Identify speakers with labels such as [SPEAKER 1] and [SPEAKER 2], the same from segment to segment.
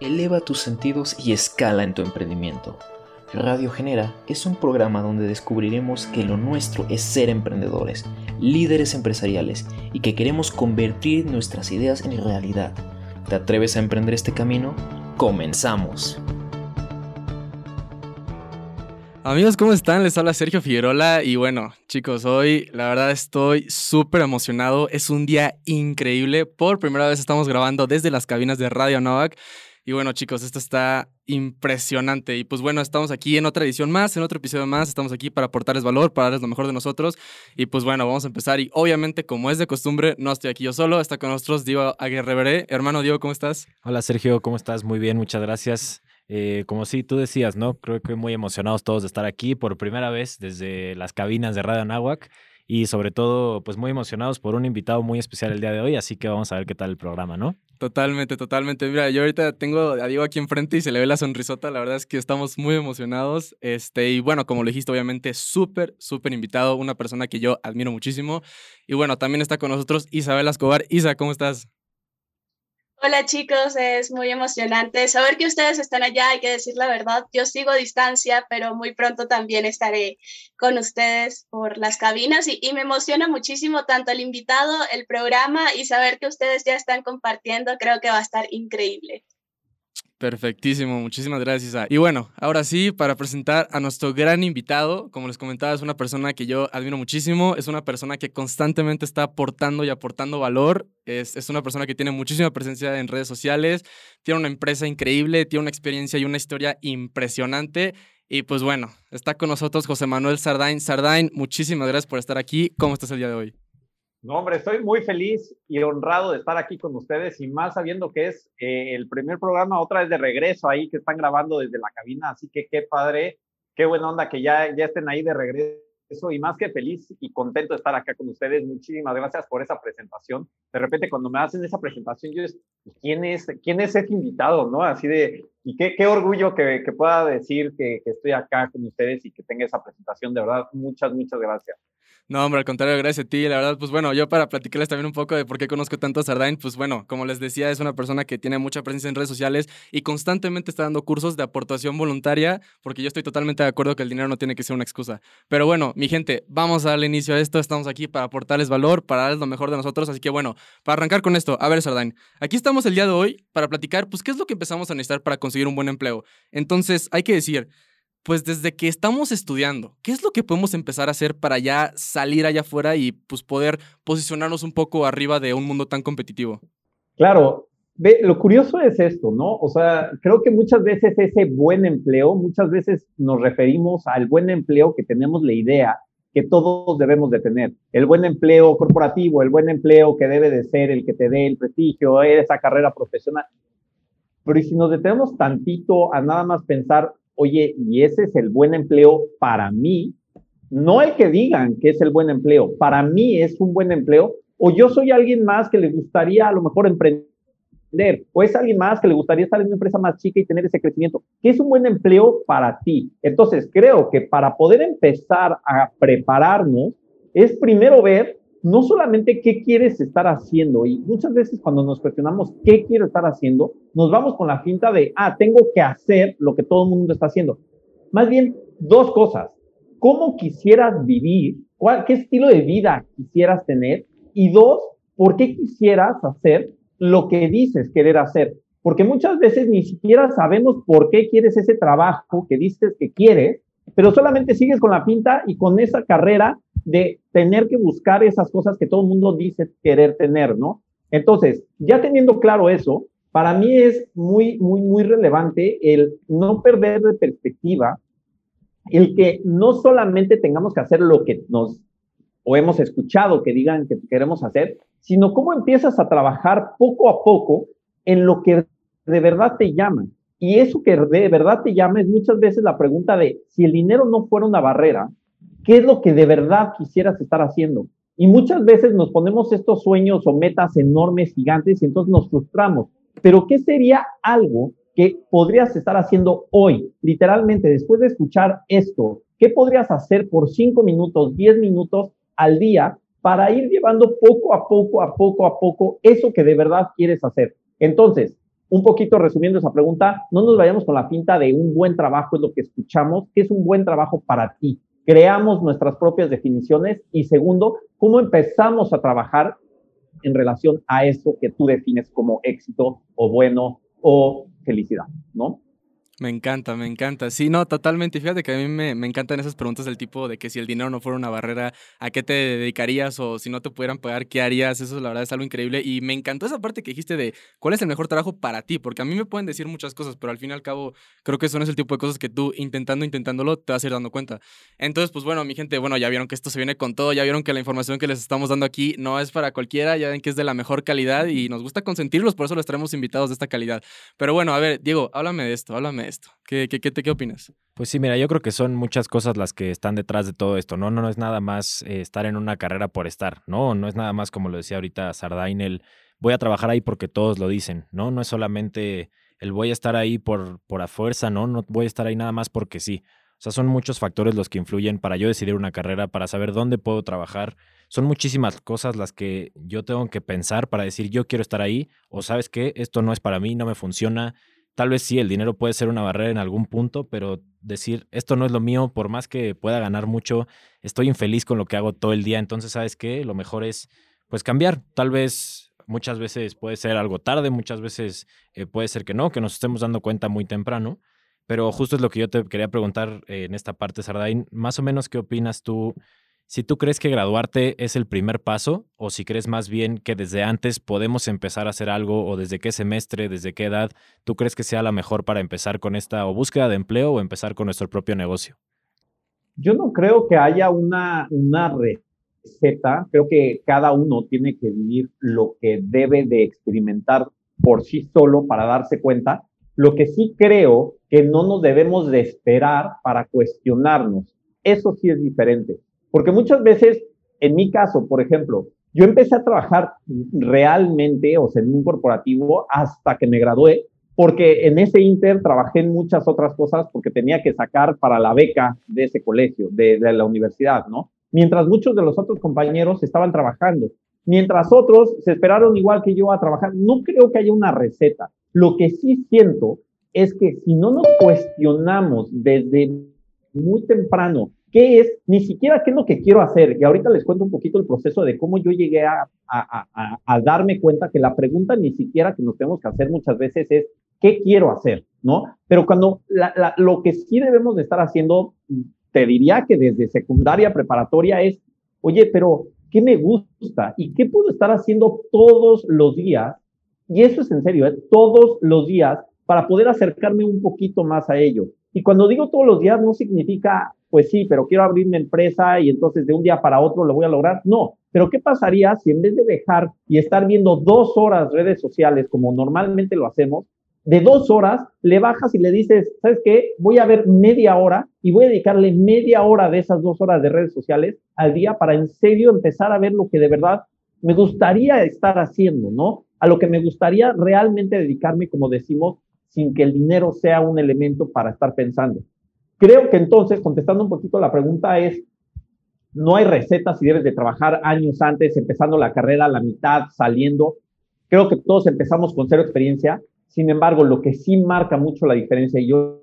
[SPEAKER 1] Eleva tus sentidos y escala en tu emprendimiento. Radio Genera es un programa donde descubriremos que lo nuestro es ser emprendedores, líderes empresariales y que queremos convertir nuestras ideas en realidad. ¿Te atreves a emprender este camino? ¡Comenzamos!
[SPEAKER 2] Amigos, ¿cómo están? Les habla Sergio Figueroa y bueno, chicos, hoy la verdad estoy súper emocionado. Es un día increíble. Por primera vez estamos grabando desde las cabinas de Radio Novak y bueno, chicos, esto está impresionante. Y pues bueno, estamos aquí en otra edición más, en otro episodio más. Estamos aquí para aportarles valor, para darles lo mejor de nosotros. Y pues bueno, vamos a empezar. Y obviamente, como es de costumbre, no estoy aquí yo solo. Está con nosotros Diego Aguirre. Hermano Diego, ¿cómo estás?
[SPEAKER 3] Hola Sergio, ¿cómo estás? Muy bien, muchas gracias. Eh, como sí, tú decías, ¿no? Creo que muy emocionados todos de estar aquí por primera vez desde las cabinas de Radio Anáhuac y sobre todo, pues muy emocionados por un invitado muy especial el día de hoy, así que vamos a ver qué tal el programa, ¿no?
[SPEAKER 2] Totalmente, totalmente. Mira, yo ahorita tengo a Diego aquí enfrente y se le ve la sonrisota, la verdad es que estamos muy emocionados. Este, y bueno, como lo dijiste, obviamente, súper, súper invitado, una persona que yo admiro muchísimo. Y bueno, también está con nosotros Isabel Escobar. Isa, ¿cómo estás?
[SPEAKER 4] Hola chicos, es muy emocionante saber que ustedes están allá, hay que decir la verdad, yo sigo a distancia, pero muy pronto también estaré con ustedes por las cabinas y, y, me emociona muchísimo tanto el invitado, el programa y saber que ustedes ya están compartiendo, creo que va a estar increíble.
[SPEAKER 2] Perfectísimo, muchísimas gracias. Y bueno, ahora sí, para presentar a nuestro gran invitado, como les comentaba, es una persona que yo admiro muchísimo, es una persona que constantemente está aportando y aportando valor, es, es una persona que tiene muchísima presencia en redes sociales, tiene una empresa increíble, tiene una experiencia y una historia impresionante. Y pues bueno, está con nosotros José Manuel Sardain. Sardain, muchísimas gracias por estar aquí. ¿Cómo estás el día de hoy?
[SPEAKER 5] No, hombre, estoy muy feliz y honrado de estar aquí con ustedes y más sabiendo que es eh, el primer programa otra vez de regreso ahí que están grabando desde la cabina, así que qué padre, qué buena onda que ya, ya estén ahí de regreso y más que feliz y contento de estar acá con ustedes. Muchísimas gracias por esa presentación. De repente cuando me hacen esa presentación, yo es, ¿quién es, quién es ese invitado? ¿No? Así de, y qué, qué orgullo que, que pueda decir que, que estoy acá con ustedes y que tenga esa presentación. De verdad, muchas, muchas gracias.
[SPEAKER 2] No, hombre, al contrario, gracias a ti. La verdad, pues bueno, yo para platicarles también un poco de por qué conozco tanto a Sardain, pues bueno, como les decía, es una persona que tiene mucha presencia en redes sociales y constantemente está dando cursos de aportación voluntaria, porque yo estoy totalmente de acuerdo que el dinero no tiene que ser una excusa. Pero bueno, mi gente, vamos a darle inicio a esto. Estamos aquí para aportarles valor, para darles lo mejor de nosotros. Así que bueno, para arrancar con esto, a ver, Sardain, aquí estamos el día de hoy para platicar, pues, qué es lo que empezamos a necesitar para conseguir un buen empleo. Entonces, hay que decir, pues desde que estamos estudiando, ¿qué es lo que podemos empezar a hacer para ya salir allá afuera y pues poder posicionarnos un poco arriba de un mundo tan competitivo?
[SPEAKER 5] Claro, ve, lo curioso es esto, ¿no? O sea, creo que muchas veces ese buen empleo, muchas veces nos referimos al buen empleo que tenemos la idea que todos debemos de tener. El buen empleo corporativo, el buen empleo que debe de ser el que te dé el prestigio, esa carrera profesional. Pero si nos detenemos tantito a nada más pensar oye, y ese es el buen empleo para mí, no el que digan que es el buen empleo, para mí es un buen empleo, o yo soy alguien más que le gustaría a lo mejor emprender, o es alguien más que le gustaría estar en una empresa más chica y tener ese crecimiento. ¿Qué es un buen empleo para ti? Entonces, creo que para poder empezar a prepararnos, es primero ver no solamente qué quieres estar haciendo, y muchas veces cuando nos cuestionamos qué quiero estar haciendo, nos vamos con la finta de, ah, tengo que hacer lo que todo el mundo está haciendo. Más bien, dos cosas. ¿Cómo quisieras vivir? ¿Cuál, ¿Qué estilo de vida quisieras tener? Y dos, ¿por qué quisieras hacer lo que dices querer hacer? Porque muchas veces ni siquiera sabemos por qué quieres ese trabajo que dices que quieres, pero solamente sigues con la pinta y con esa carrera de tener que buscar esas cosas que todo el mundo dice querer tener, ¿no? Entonces, ya teniendo claro eso, para mí es muy, muy, muy relevante el no perder de perspectiva el que no solamente tengamos que hacer lo que nos o hemos escuchado que digan que queremos hacer, sino cómo empiezas a trabajar poco a poco en lo que de verdad te llama. Y eso que de verdad te llama es muchas veces la pregunta de si el dinero no fuera una barrera, ¿Qué es lo que de verdad quisieras estar haciendo? Y muchas veces nos ponemos estos sueños o metas enormes, gigantes, y entonces nos frustramos. Pero ¿qué sería algo que podrías estar haciendo hoy? Literalmente, después de escuchar esto, ¿qué podrías hacer por cinco minutos, diez minutos al día para ir llevando poco a poco, a poco a poco, eso que de verdad quieres hacer? Entonces, un poquito resumiendo esa pregunta, no nos vayamos con la pinta de un buen trabajo es lo que escuchamos, que es un buen trabajo para ti. Creamos nuestras propias definiciones y segundo, cómo empezamos a trabajar en relación a eso que tú defines como éxito o bueno o felicidad, ¿no?
[SPEAKER 2] Me encanta, me encanta. Sí, no, totalmente. Fíjate que a mí me, me, encantan esas preguntas del tipo de que si el dinero no fuera una barrera, ¿a qué te dedicarías? O si no te pudieran pagar, ¿qué harías? Eso la verdad es algo increíble. Y me encantó esa parte que dijiste de cuál es el mejor trabajo para ti, porque a mí me pueden decir muchas cosas, pero al fin y al cabo creo que eso no es el tipo de cosas que tú intentando, intentándolo, te vas a ir dando cuenta. Entonces, pues bueno, mi gente, bueno, ya vieron que esto se viene con todo, ya vieron que la información que les estamos dando aquí no es para cualquiera, ya ven que es de la mejor calidad y nos gusta consentirlos, por eso les traemos invitados de esta calidad. Pero bueno, a ver, Diego, háblame de esto, háblame esto. ¿Qué, qué, qué, qué opinas?
[SPEAKER 3] Pues sí, mira, yo creo que son muchas cosas las que están detrás de todo esto, ¿no? No, no es nada más eh, estar en una carrera por estar, ¿no? No es nada más, como lo decía ahorita Sardain, el voy a trabajar ahí porque todos lo dicen, ¿no? No es solamente el voy a estar ahí por, por a fuerza, ¿no? No voy a estar ahí nada más porque sí. O sea, son muchos factores los que influyen para yo decidir una carrera, para saber dónde puedo trabajar. Son muchísimas cosas las que yo tengo que pensar para decir yo quiero estar ahí o sabes qué, esto no es para mí, no me funciona, Tal vez sí, el dinero puede ser una barrera en algún punto, pero decir, esto no es lo mío, por más que pueda ganar mucho, estoy infeliz con lo que hago todo el día, entonces, ¿sabes qué? Lo mejor es, pues, cambiar. Tal vez muchas veces puede ser algo tarde, muchas veces eh, puede ser que no, que nos estemos dando cuenta muy temprano, pero justo es lo que yo te quería preguntar eh, en esta parte, Sardain, más o menos, ¿qué opinas tú si tú crees que graduarte es el primer paso o si crees más bien que desde antes podemos empezar a hacer algo o desde qué semestre, desde qué edad, tú crees que sea la mejor para empezar con esta o búsqueda de empleo o empezar con nuestro propio negocio.
[SPEAKER 5] Yo no creo que haya una, una receta, creo que cada uno tiene que vivir lo que debe de experimentar por sí solo para darse cuenta. Lo que sí creo que no nos debemos de esperar para cuestionarnos. Eso sí es diferente porque muchas veces, en mi caso, por ejemplo, yo empecé a trabajar realmente, o sea, en un corporativo hasta que me gradué, porque en ese inter trabajé en muchas otras cosas porque tenía que sacar para la beca de ese colegio, de, de la universidad, ¿no? Mientras muchos de los otros compañeros estaban trabajando, mientras otros se esperaron igual que yo a trabajar. No creo que haya una receta. Lo que sí siento es que si no nos cuestionamos desde muy temprano qué es, ni siquiera qué es lo que quiero hacer. Y ahorita les cuento un poquito el proceso de cómo yo llegué a, a, darme cuenta que la pregunta ni siquiera que nos tenemos que hacer muchas veces es, ¿qué quiero hacer? ¿No? Pero cuando lo que sí debemos de estar haciendo, te diría que desde secundaria, preparatoria es, oye, pero ¿qué me gusta? ¿Y qué puedo estar haciendo todos los días? Y eso es en serio, ¿eh? todos los días para poder acercarme un poquito más a ello. Y cuando digo todos los días no significa pues sí, pero quiero abrir mi empresa y entonces de un día para otro lo voy a lograr. No, pero ¿qué pasaría si en vez de dejar y estar viendo dos horas redes sociales como normalmente lo hacemos, de dos horas le bajas y le dices, ¿sabes qué? Voy a ver media hora y voy a dedicarle media hora de esas dos horas de redes sociales al día para en serio empezar a ver lo que de verdad me gustaría estar haciendo, ¿no? A lo que me gustaría realmente dedicarme, como decimos, sin que el dinero sea un elemento para estar pensando. Creo que entonces, contestando un poquito la pregunta, es, no hay recetas si debes de trabajar años antes, empezando la carrera a la mitad, saliendo. Creo que todos empezamos con cero experiencia. Sin embargo, lo que sí marca mucho la diferencia, y yo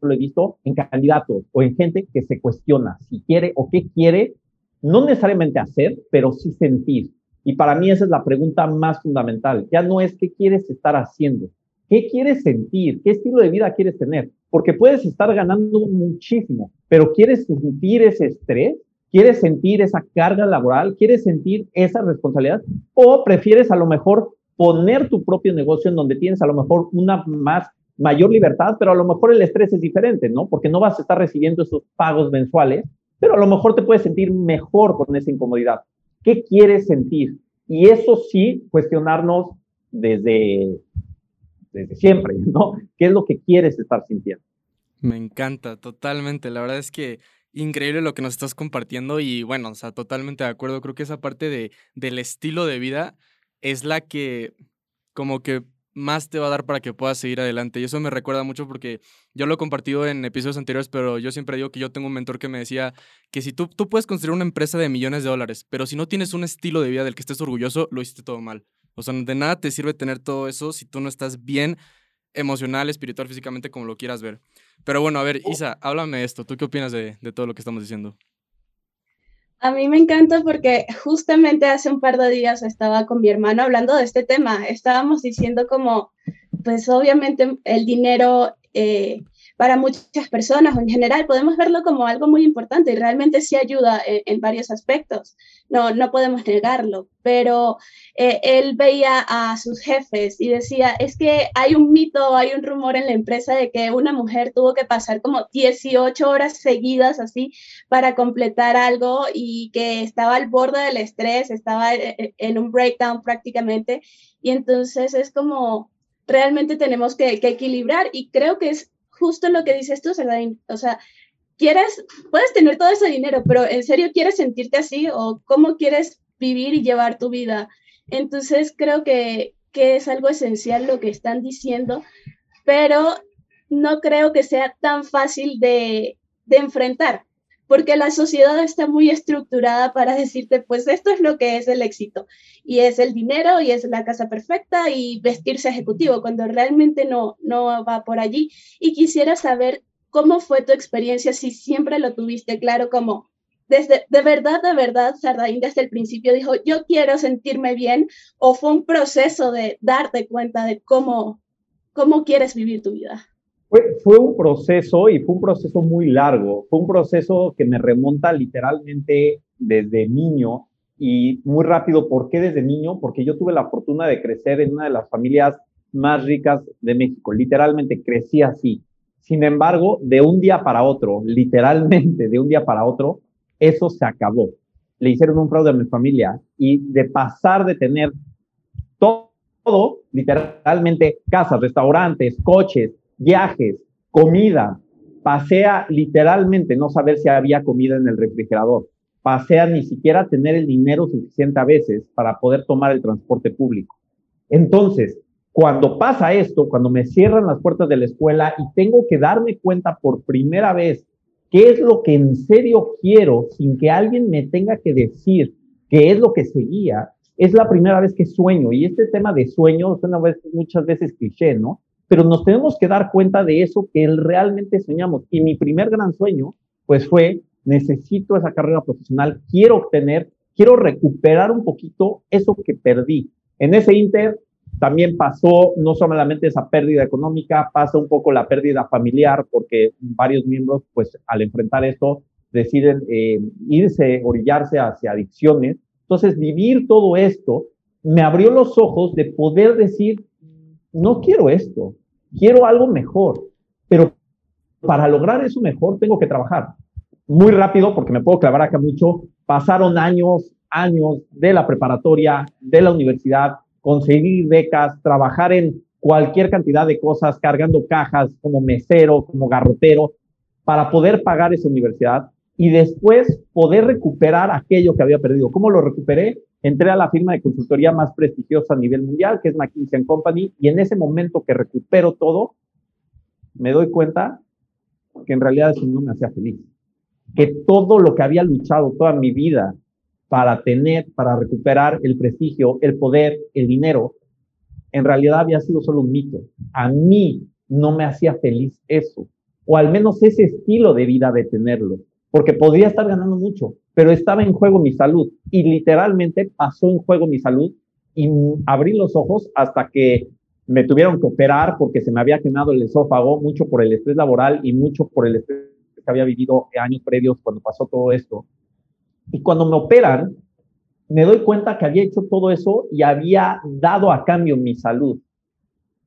[SPEAKER 5] lo he visto en candidatos o en gente que se cuestiona si quiere o qué quiere, no necesariamente hacer, pero sí sentir. Y para mí esa es la pregunta más fundamental. Ya no es qué quieres estar haciendo, qué quieres sentir, qué estilo de vida quieres tener porque puedes estar ganando muchísimo, pero quieres sentir ese estrés, quieres sentir esa carga laboral, quieres sentir esa responsabilidad, o prefieres a lo mejor poner tu propio negocio en donde tienes a lo mejor una más mayor libertad, pero a lo mejor el estrés es diferente, ¿no? Porque no vas a estar recibiendo esos pagos mensuales, pero a lo mejor te puedes sentir mejor con esa incomodidad. ¿Qué quieres sentir? Y eso sí, cuestionarnos desde desde siempre, ¿no? ¿Qué es lo que quieres estar sintiendo?
[SPEAKER 2] Me encanta, totalmente. La verdad es que increíble lo que nos estás compartiendo y bueno, o sea, totalmente de acuerdo. Creo que esa parte de, del estilo de vida es la que como que más te va a dar para que puedas seguir adelante. Y eso me recuerda mucho porque yo lo he compartido en episodios anteriores, pero yo siempre digo que yo tengo un mentor que me decía que si tú, tú puedes construir una empresa de millones de dólares, pero si no tienes un estilo de vida del que estés orgulloso, lo hiciste todo mal. O sea, de nada te sirve tener todo eso si tú no estás bien emocional, espiritual, físicamente, como lo quieras ver. Pero bueno, a ver, Isa, háblame de esto. ¿Tú qué opinas de, de todo lo que estamos diciendo?
[SPEAKER 4] A mí me encanta porque justamente hace un par de días estaba con mi hermano hablando de este tema. Estábamos diciendo como, pues obviamente el dinero eh, para muchas personas o en general podemos verlo como algo muy importante y realmente sí ayuda en, varios aspectos. No, no podemos negarlo, pero eh, él veía a sus jefes y decía, es que hay un mito, hay un rumor en la empresa de que una mujer tuvo que pasar como 18 horas seguidas así para completar algo y que estaba al borde del estrés, estaba eh, en un breakdown prácticamente. Y entonces es como, realmente tenemos que, que equilibrar y creo que es justo lo que dices tú, Sardain. O sea, quieres, puedes tener todo ese dinero, pero ¿en serio quieres sentirte así o cómo quieres vivir y llevar tu vida? Entonces creo que, que es algo esencial lo que están diciendo, pero no creo que sea tan fácil de, de enfrentar porque la sociedad está muy estructurada para decirte, pues esto es lo que es el éxito, y es el dinero, y es la casa perfecta, y vestirse ejecutivo, cuando realmente no, no va por allí. Y quisiera saber cómo fue tu experiencia, si siempre lo tuviste claro, como desde, de verdad, de verdad, Sardaín desde el principio dijo, yo quiero sentirme bien, o fue un proceso de darte cuenta de cómo, cómo quieres vivir tu vida.
[SPEAKER 5] Fue, un proceso y fue un proceso muy largo. Fue un proceso que me remonta literalmente desde niño y muy rápido. ¿Por qué desde niño? Porque yo tuve la fortuna de crecer en una de las familias más ricas de México. Literalmente crecí así. Sin embargo, de un día para otro, literalmente de un día para otro, eso se acabó. Le hicieron un fraude a mi familia y de pasar de tener todo, literalmente casas, restaurantes, coches, viajes, comida, pasea literalmente no saber si había comida en el refrigerador, pasea ni siquiera tener el dinero suficiente a veces para poder tomar el transporte público. Entonces, cuando pasa esto, cuando me cierran las puertas de la escuela y tengo que darme cuenta por primera vez qué es lo que en serio quiero sin que alguien me tenga que decir qué es lo que seguía, es la primera vez que sueño. Y este tema de sueño muchas veces cliché, ¿no? Pero nos tenemos que dar cuenta de eso que realmente soñamos. Y mi primer gran sueño, pues fue, necesito esa carrera profesional, quiero obtener, quiero recuperar un poquito eso que perdí. En ese inter también pasó no solamente esa pérdida económica, pasa un poco la pérdida familiar, porque varios miembros, pues al enfrentar esto, deciden eh, irse, orillarse hacia adicciones. Entonces, vivir todo esto me abrió los ojos de poder decir, no quiero esto, quiero algo mejor, pero para lograr eso mejor tengo que trabajar. Muy rápido, porque me puedo clavar acá mucho, pasaron años, años de la preparatoria, de la universidad, conseguir becas, trabajar en cualquier cantidad de cosas, cargando cajas como mesero, como garrotero, para poder pagar esa universidad y después poder recuperar aquello que había perdido. ¿Cómo lo recuperé? Entré a la firma de consultoría más prestigiosa a nivel mundial, que es McKinsey Company, y en ese momento que recupero todo, me doy cuenta que en realidad eso no me hacía feliz. Que todo lo que había luchado toda mi vida para tener, para recuperar el prestigio, el poder, el dinero, en realidad había sido solo un mito. A mí no me hacía feliz eso, o al menos ese estilo de vida de tenerlo, porque podría estar ganando mucho, pero estaba en juego mi salud y literalmente pasó en juego mi salud y abrí los ojos hasta que me tuvieron que operar porque se me había quemado el esófago, mucho por el estrés laboral y mucho por el estrés que había vivido años previos cuando pasó todo esto. Y cuando me operan, me doy cuenta que había hecho todo eso y había dado a cambio mi salud.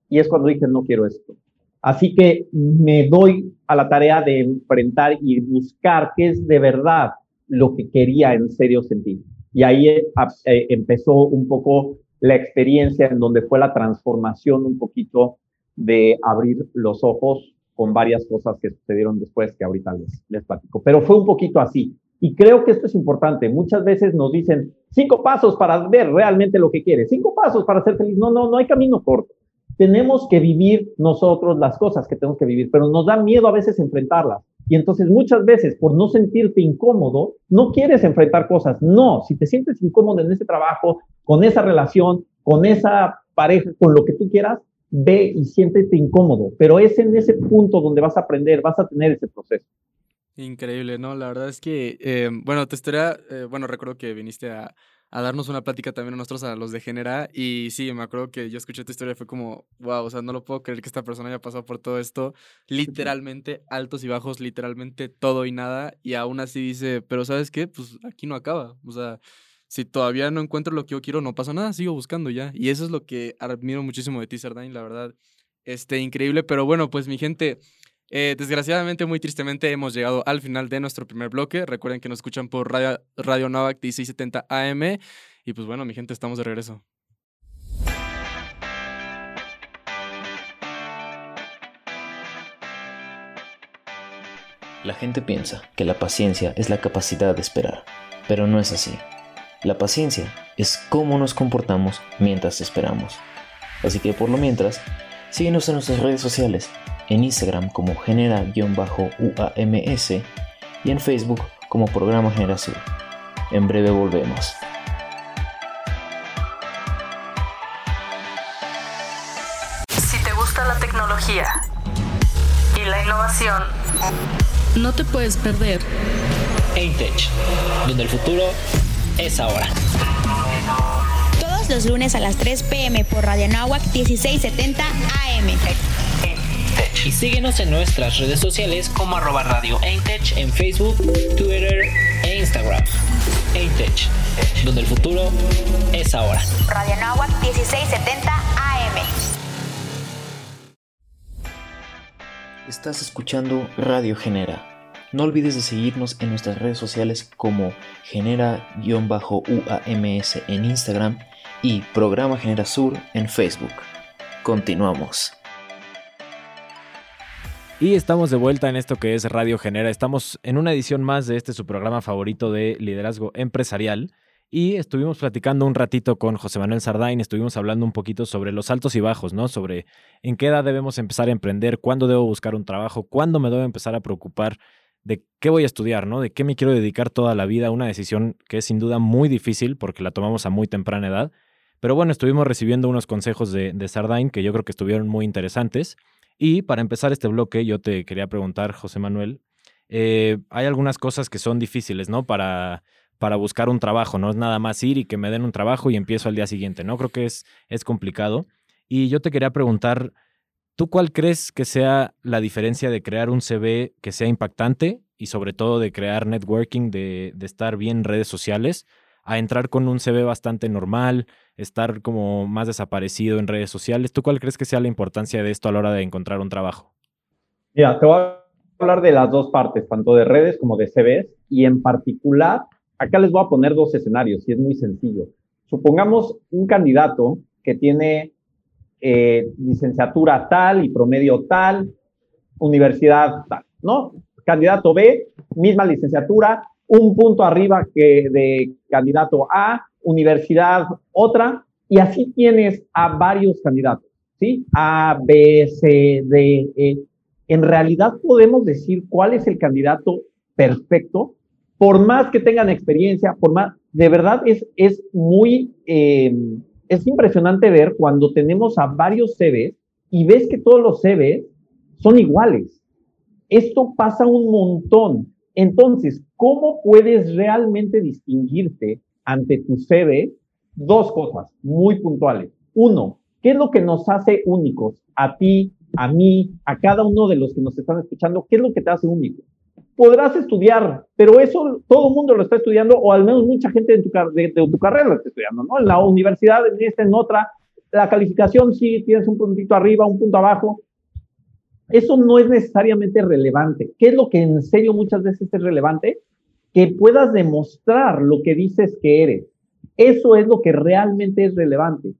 [SPEAKER 5] Y es cuando dije, no quiero esto. Así que me doy a la tarea de enfrentar y buscar qué es de verdad lo que quería en serio sentir. Y ahí eh, eh, empezó un poco la experiencia en donde fue la transformación un poquito de abrir los ojos con varias cosas que sucedieron después que ahorita les, les platico. Pero fue un poquito así. Y creo que esto es importante. Muchas veces nos dicen cinco pasos para ver realmente lo que quieres, cinco pasos para ser feliz. No, no, no hay camino corto. Tenemos que vivir nosotros las cosas que tenemos que vivir, pero nos da miedo a veces enfrentarlas. Y entonces muchas veces por no sentirte incómodo, no quieres enfrentar cosas. No, si te sientes incómodo en ese trabajo, con esa relación, con esa pareja, con lo que tú quieras, ve y siéntete incómodo, pero es en ese punto donde vas a aprender, vas a tener ese proceso.
[SPEAKER 2] Increíble, ¿no? La verdad es que, eh, bueno, te estaría, eh, bueno, recuerdo que viniste a, a darnos una plática también a nosotros, a los de Genera. Y sí, me acuerdo que yo escuché tu historia y fue como, wow, o sea, no lo puedo creer que esta persona haya pasado por todo esto. Literalmente, altos y bajos, literalmente todo y nada. Y aún así dice, pero ¿sabes qué? Pues aquí no acaba. O sea, si todavía no encuentro lo que yo quiero, no pasa nada, sigo buscando ya. Y eso es lo que admiro muchísimo de ti, Sardain, la verdad. Este, increíble. Pero bueno, pues mi gente, eh, desgraciadamente, muy tristemente, hemos llegado al final de nuestro primer bloque. Recuerden que nos escuchan por Radio, Radio Novak 1670 AM. Y pues bueno, mi gente, estamos de regreso.
[SPEAKER 1] La gente piensa que la paciencia es la capacidad de esperar, pero no es así. La paciencia es cómo nos comportamos mientras esperamos. Así que por lo mientras, síguenos en nuestras redes sociales en Instagram como genera-uams y en Facebook como programa Generación. En breve volvemos.
[SPEAKER 6] Si te gusta la tecnología y la innovación,
[SPEAKER 7] no te puedes perder
[SPEAKER 8] Eintech, donde el futuro es ahora.
[SPEAKER 9] Todos los lunes a las 3 pm por Radio Nahuac 1670 AM
[SPEAKER 8] y síguenos en nuestras redes sociales como arroba radio Eintech en Facebook, Twitter e Instagram. Eintech, donde el futuro es ahora.
[SPEAKER 9] Radio Nahuac 1670 AM.
[SPEAKER 1] Estás escuchando Radio Genera. No olvides de seguirnos en nuestras redes sociales como genera-uams en Instagram y Programa Genera Sur en Facebook. Continuamos.
[SPEAKER 3] Y estamos de vuelta en esto que es Radio Genera. Estamos en una edición más de este su programa favorito de liderazgo empresarial. Y estuvimos platicando un ratito con José Manuel Sardain, estuvimos hablando un poquito sobre los altos y bajos, ¿no? Sobre en qué edad debemos empezar a emprender, cuándo debo buscar un trabajo, cuándo me debo empezar a preocupar de qué voy a estudiar, ¿no? De qué me quiero dedicar toda la vida, una decisión que es sin duda muy difícil porque la tomamos a muy temprana edad. Pero bueno, estuvimos recibiendo unos consejos de, de Sardain que yo creo que estuvieron muy interesantes. Y para empezar este bloque, yo te quería preguntar, José Manuel, eh, hay algunas cosas que son difíciles, ¿no? Para, para buscar un trabajo, no es nada más ir y que me den un trabajo y empiezo al día siguiente, ¿no? Creo que es, es complicado. Y yo te quería preguntar, ¿tú cuál crees que sea la diferencia de crear un CV que sea impactante y sobre todo de crear networking, de, de estar bien en redes sociales, a entrar con un CV bastante normal, estar como más desaparecido en redes sociales. ¿Tú cuál crees que sea la importancia de esto a la hora de encontrar un trabajo?
[SPEAKER 5] Mira, te voy a hablar de las dos partes, tanto de redes como de CVs, y en particular, acá les voy a poner dos escenarios, y es muy sencillo. Supongamos un candidato que tiene eh, licenciatura tal y promedio tal, universidad tal, ¿no? Candidato B, misma licenciatura, un punto arriba que de candidato A, universidad otra, y así tienes a varios candidatos, ¿sí? A, B, C, D, E. En realidad podemos decir cuál es el candidato perfecto, por más que tengan experiencia, por más, de verdad es, es muy, eh, es impresionante ver cuando tenemos a varios CVs y ves que todos los CVs son iguales. Esto pasa un montón. Entonces, ¿cómo puedes realmente distinguirte ante tu CV dos cosas muy puntuales. Uno, ¿qué es lo que nos hace únicos? A ti, a mí, a cada uno de los que nos están escuchando, ¿qué es lo que te hace único? Podrás estudiar, pero eso todo el mundo lo está estudiando, o al menos mucha gente de tu, de, tu carrera lo está estudiando, ¿no? En la universidad, en esta, en otra, la calificación sí tienes un puntito arriba, un punto abajo. Eso no es necesariamente relevante. ¿Qué es lo que en serio muchas veces es relevante? que puedas demostrar lo que dices que eres. Eso es lo que realmente es relevante.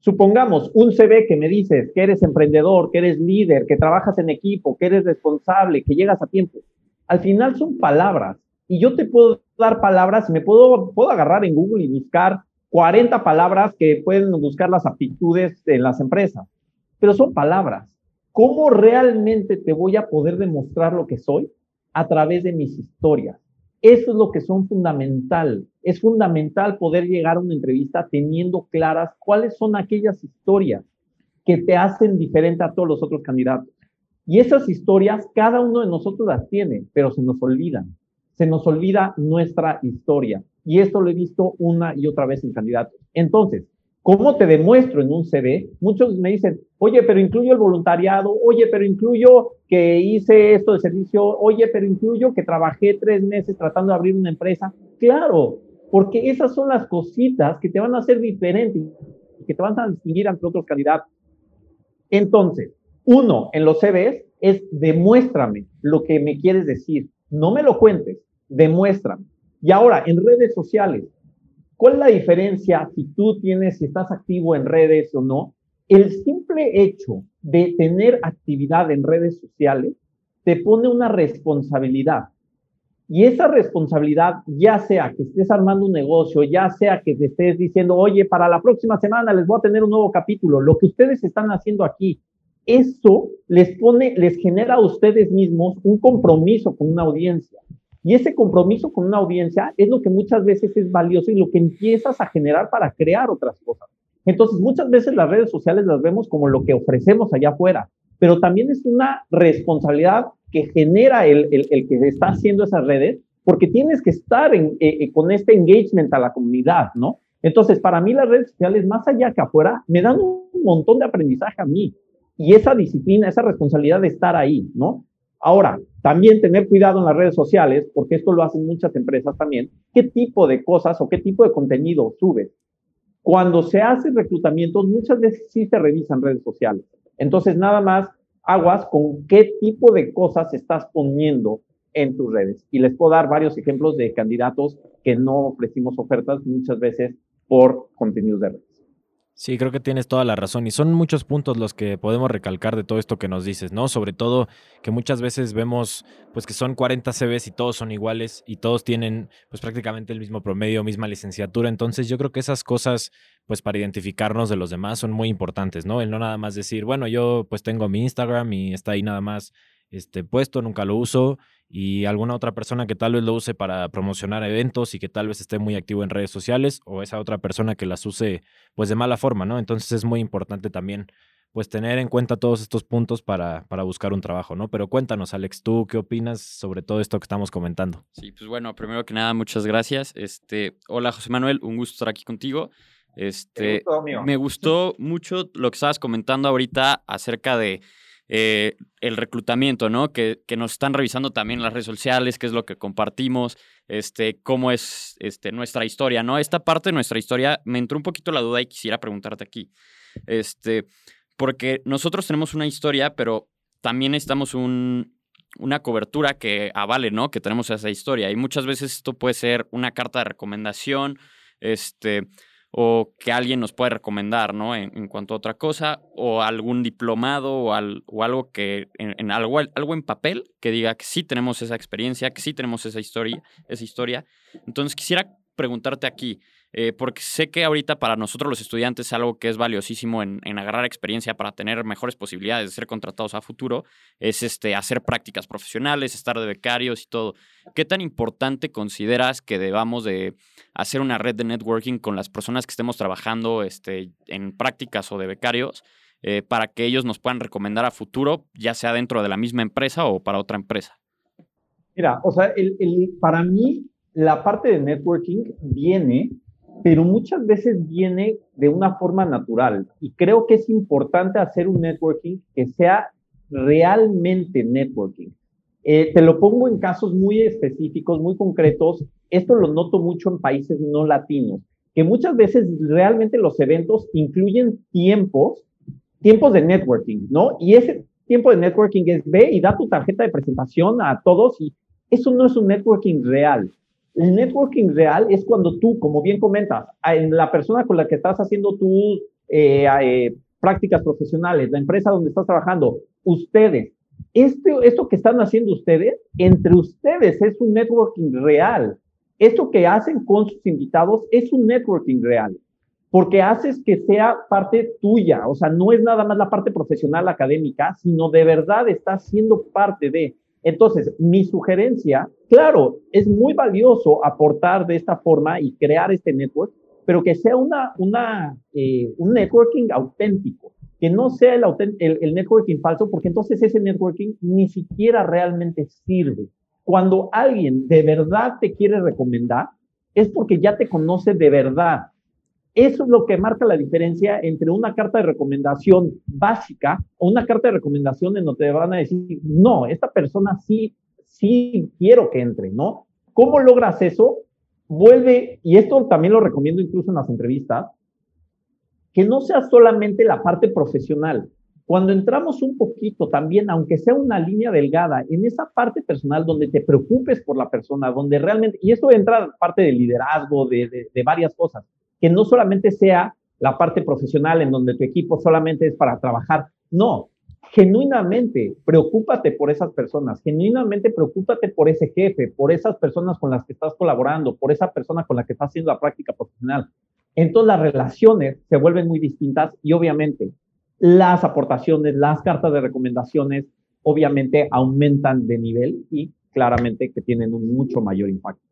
[SPEAKER 5] Supongamos un CV que me dices que eres emprendedor, que eres líder, que trabajas en equipo, que eres responsable, que llegas a tiempo. Al final son palabras y yo te puedo dar palabras, me puedo, puedo agarrar en Google y buscar 40 palabras que pueden buscar las aptitudes en las empresas, pero son palabras. ¿Cómo realmente te voy a poder demostrar lo que soy? A través de mis historias Eso es lo que son fundamental. Es fundamental poder llegar a una entrevista teniendo claras cuáles son aquellas historias que te hacen diferente a todos los otros candidatos. Y esas historias, cada uno de nosotros las tiene, pero se nos olvidan. Se nos olvida nuestra historia. Y esto lo he visto una y otra vez en candidatos. Entonces, ¿cómo te demuestro en un CV? Muchos me dicen, oye, pero incluyo el voluntariado, oye, pero incluyo que hice esto de servicio, oye, pero incluyo que trabajé tres meses tratando de abrir una empresa. Claro, porque esas son las cositas que te van a hacer diferente y que te van a distinguir ante otros candidatos. Entonces, uno, en los CVs es demuéstrame lo que me quieres decir. No me lo cuentes, demuéstrame. Y ahora, en redes sociales, ¿cuál es la diferencia si tú tienes, si estás activo en redes o no? El simple hecho de tener actividad en redes sociales te pone una responsabilidad. Y esa responsabilidad, ya sea que estés armando un negocio, ya sea que te estés diciendo, oye, para la próxima semana les voy a tener un nuevo capítulo, lo que ustedes están haciendo aquí, eso les pone, les genera a ustedes mismos un compromiso con una audiencia. Y ese compromiso con una audiencia es lo que muchas veces es valioso y lo que empiezas a generar para crear otras cosas. Entonces, muchas veces las redes sociales las vemos como lo que ofrecemos allá afuera, pero también es una responsabilidad que genera el, el, que está haciendo esas redes, porque tienes que estar en, eh, eh, con este engagement a la comunidad, ¿no? Entonces, para mí las redes sociales, más allá que afuera, me dan un montón de aprendizaje a mí y esa disciplina, esa responsabilidad de estar ahí, ¿no? Ahora, también tener cuidado en las redes sociales, porque esto lo hacen muchas empresas también, qué tipo de cosas o qué tipo de contenido subes. Cuando se hacen reclutamientos, muchas veces sí se revisan redes sociales. Entonces, nada más aguas con qué tipo de cosas estás poniendo en tus redes. Y les puedo dar varios ejemplos de candidatos que no ofrecimos ofertas muchas veces por contenidos de redes.
[SPEAKER 3] Sí, creo que tienes toda la razón y son muchos puntos los que podemos recalcar de todo esto que nos dices, ¿no? Sobre todo que muchas veces vemos pues que son 40 CVs y todos son iguales y todos tienen pues prácticamente el mismo promedio, misma licenciatura, entonces yo creo que esas cosas pues para identificarnos de los demás son muy importantes, ¿no? El no nada más decir, bueno, yo pues tengo mi Instagram y está ahí nada más este puesto, nunca lo uso y alguna otra persona que tal vez lo use para promocionar eventos y que tal vez esté muy activo en redes sociales o esa otra persona que las use pues de mala forma, ¿no? Entonces es muy importante también pues tener en cuenta todos estos puntos para, para buscar un trabajo, ¿no? Pero cuéntanos, Alex, ¿tú qué opinas sobre todo esto que estamos comentando?
[SPEAKER 10] Sí, pues bueno, primero que nada, muchas gracias. Este, hola José Manuel, un gusto estar aquí contigo. Este, me gustó mucho lo que estabas comentando ahorita acerca de eh, el reclutamiento, ¿no? Que, que, nos están revisando también las redes sociales, qué es lo que compartimos, este, cómo es este, nuestra historia, ¿no? Esta parte de nuestra historia me entró un poquito la duda y quisiera preguntarte aquí. Este, porque nosotros tenemos una historia, pero también estamos un, una cobertura que avale, ¿no? Que tenemos esa historia. Y muchas veces esto puede ser una carta de recomendación, este, o que alguien nos puede recomendar, ¿no? En, cuanto a otra cosa, o algún diplomado o, o algo que, en, algo, algo en papel que diga que sí tenemos esa experiencia, que sí tenemos esa historia, esa historia. Entonces quisiera preguntarte aquí, eh, porque sé que ahorita para nosotros los estudiantes algo que es valiosísimo en, agarrar experiencia para tener mejores posibilidades de ser contratados a futuro es este, hacer prácticas profesionales, estar de becarios y todo. ¿Qué tan importante consideras que debamos de hacer una red de networking con las personas que estemos trabajando este, en prácticas o de becarios eh, para que ellos nos puedan recomendar a futuro, ya sea dentro de la misma empresa o para otra empresa?
[SPEAKER 5] Mira, o sea, el, para mí la parte de networking viene pero muchas veces viene de una forma natural. Y creo que es importante hacer un networking que sea realmente networking. Eh, te lo pongo en casos muy específicos, muy concretos. Esto lo noto mucho en países no latinos, que muchas veces realmente los eventos incluyen tiempos, tiempos de networking, ¿no? Y ese tiempo de networking es ve y da tu tarjeta de presentación a todos y eso no es un networking real. El networking real es cuando tú, como bien comentas, en la persona con la que estás haciendo tus eh, eh, prácticas profesionales, la empresa donde estás trabajando, ustedes, este, esto que están haciendo ustedes, entre ustedes es un networking real. Esto que hacen con sus invitados es un networking real, porque haces que sea parte tuya, o sea, no es nada más la parte profesional académica, sino de verdad está siendo parte de. Entonces, mi sugerencia claro, es muy valioso aportar de esta forma y crear este network, pero que sea una, una, eh, un networking auténtico, que no sea el, el, el networking falso, porque entonces ese networking ni siquiera realmente sirve. Cuando alguien de verdad te quiere recomendar, es porque ya te conoce de verdad. Eso es lo que marca la diferencia entre una carta de recomendación básica o una carta de recomendación en donde te van a decir, no, esta persona sí, sí quiero que entre, ¿no? ¿Cómo logras eso? Vuelve, y esto también lo recomiendo incluso en las entrevistas, que no sea solamente la parte profesional. Cuando entramos un poquito también, aunque sea una línea delgada, en esa parte personal donde te preocupes por la persona, donde realmente, y esto entra parte del liderazgo, de, de varias cosas, que no solamente sea la parte profesional en donde tu equipo solamente es para trabajar, no, genuinamente preocúpate por esas personas, genuinamente preocúpate por ese jefe, por esas personas con las que estás colaborando, por esa persona con la que estás haciendo la práctica profesional. Entonces las relaciones se vuelven muy distintas y obviamente las aportaciones, las cartas de recomendaciones, obviamente aumentan de nivel y claramente que tienen un mucho mayor impacto.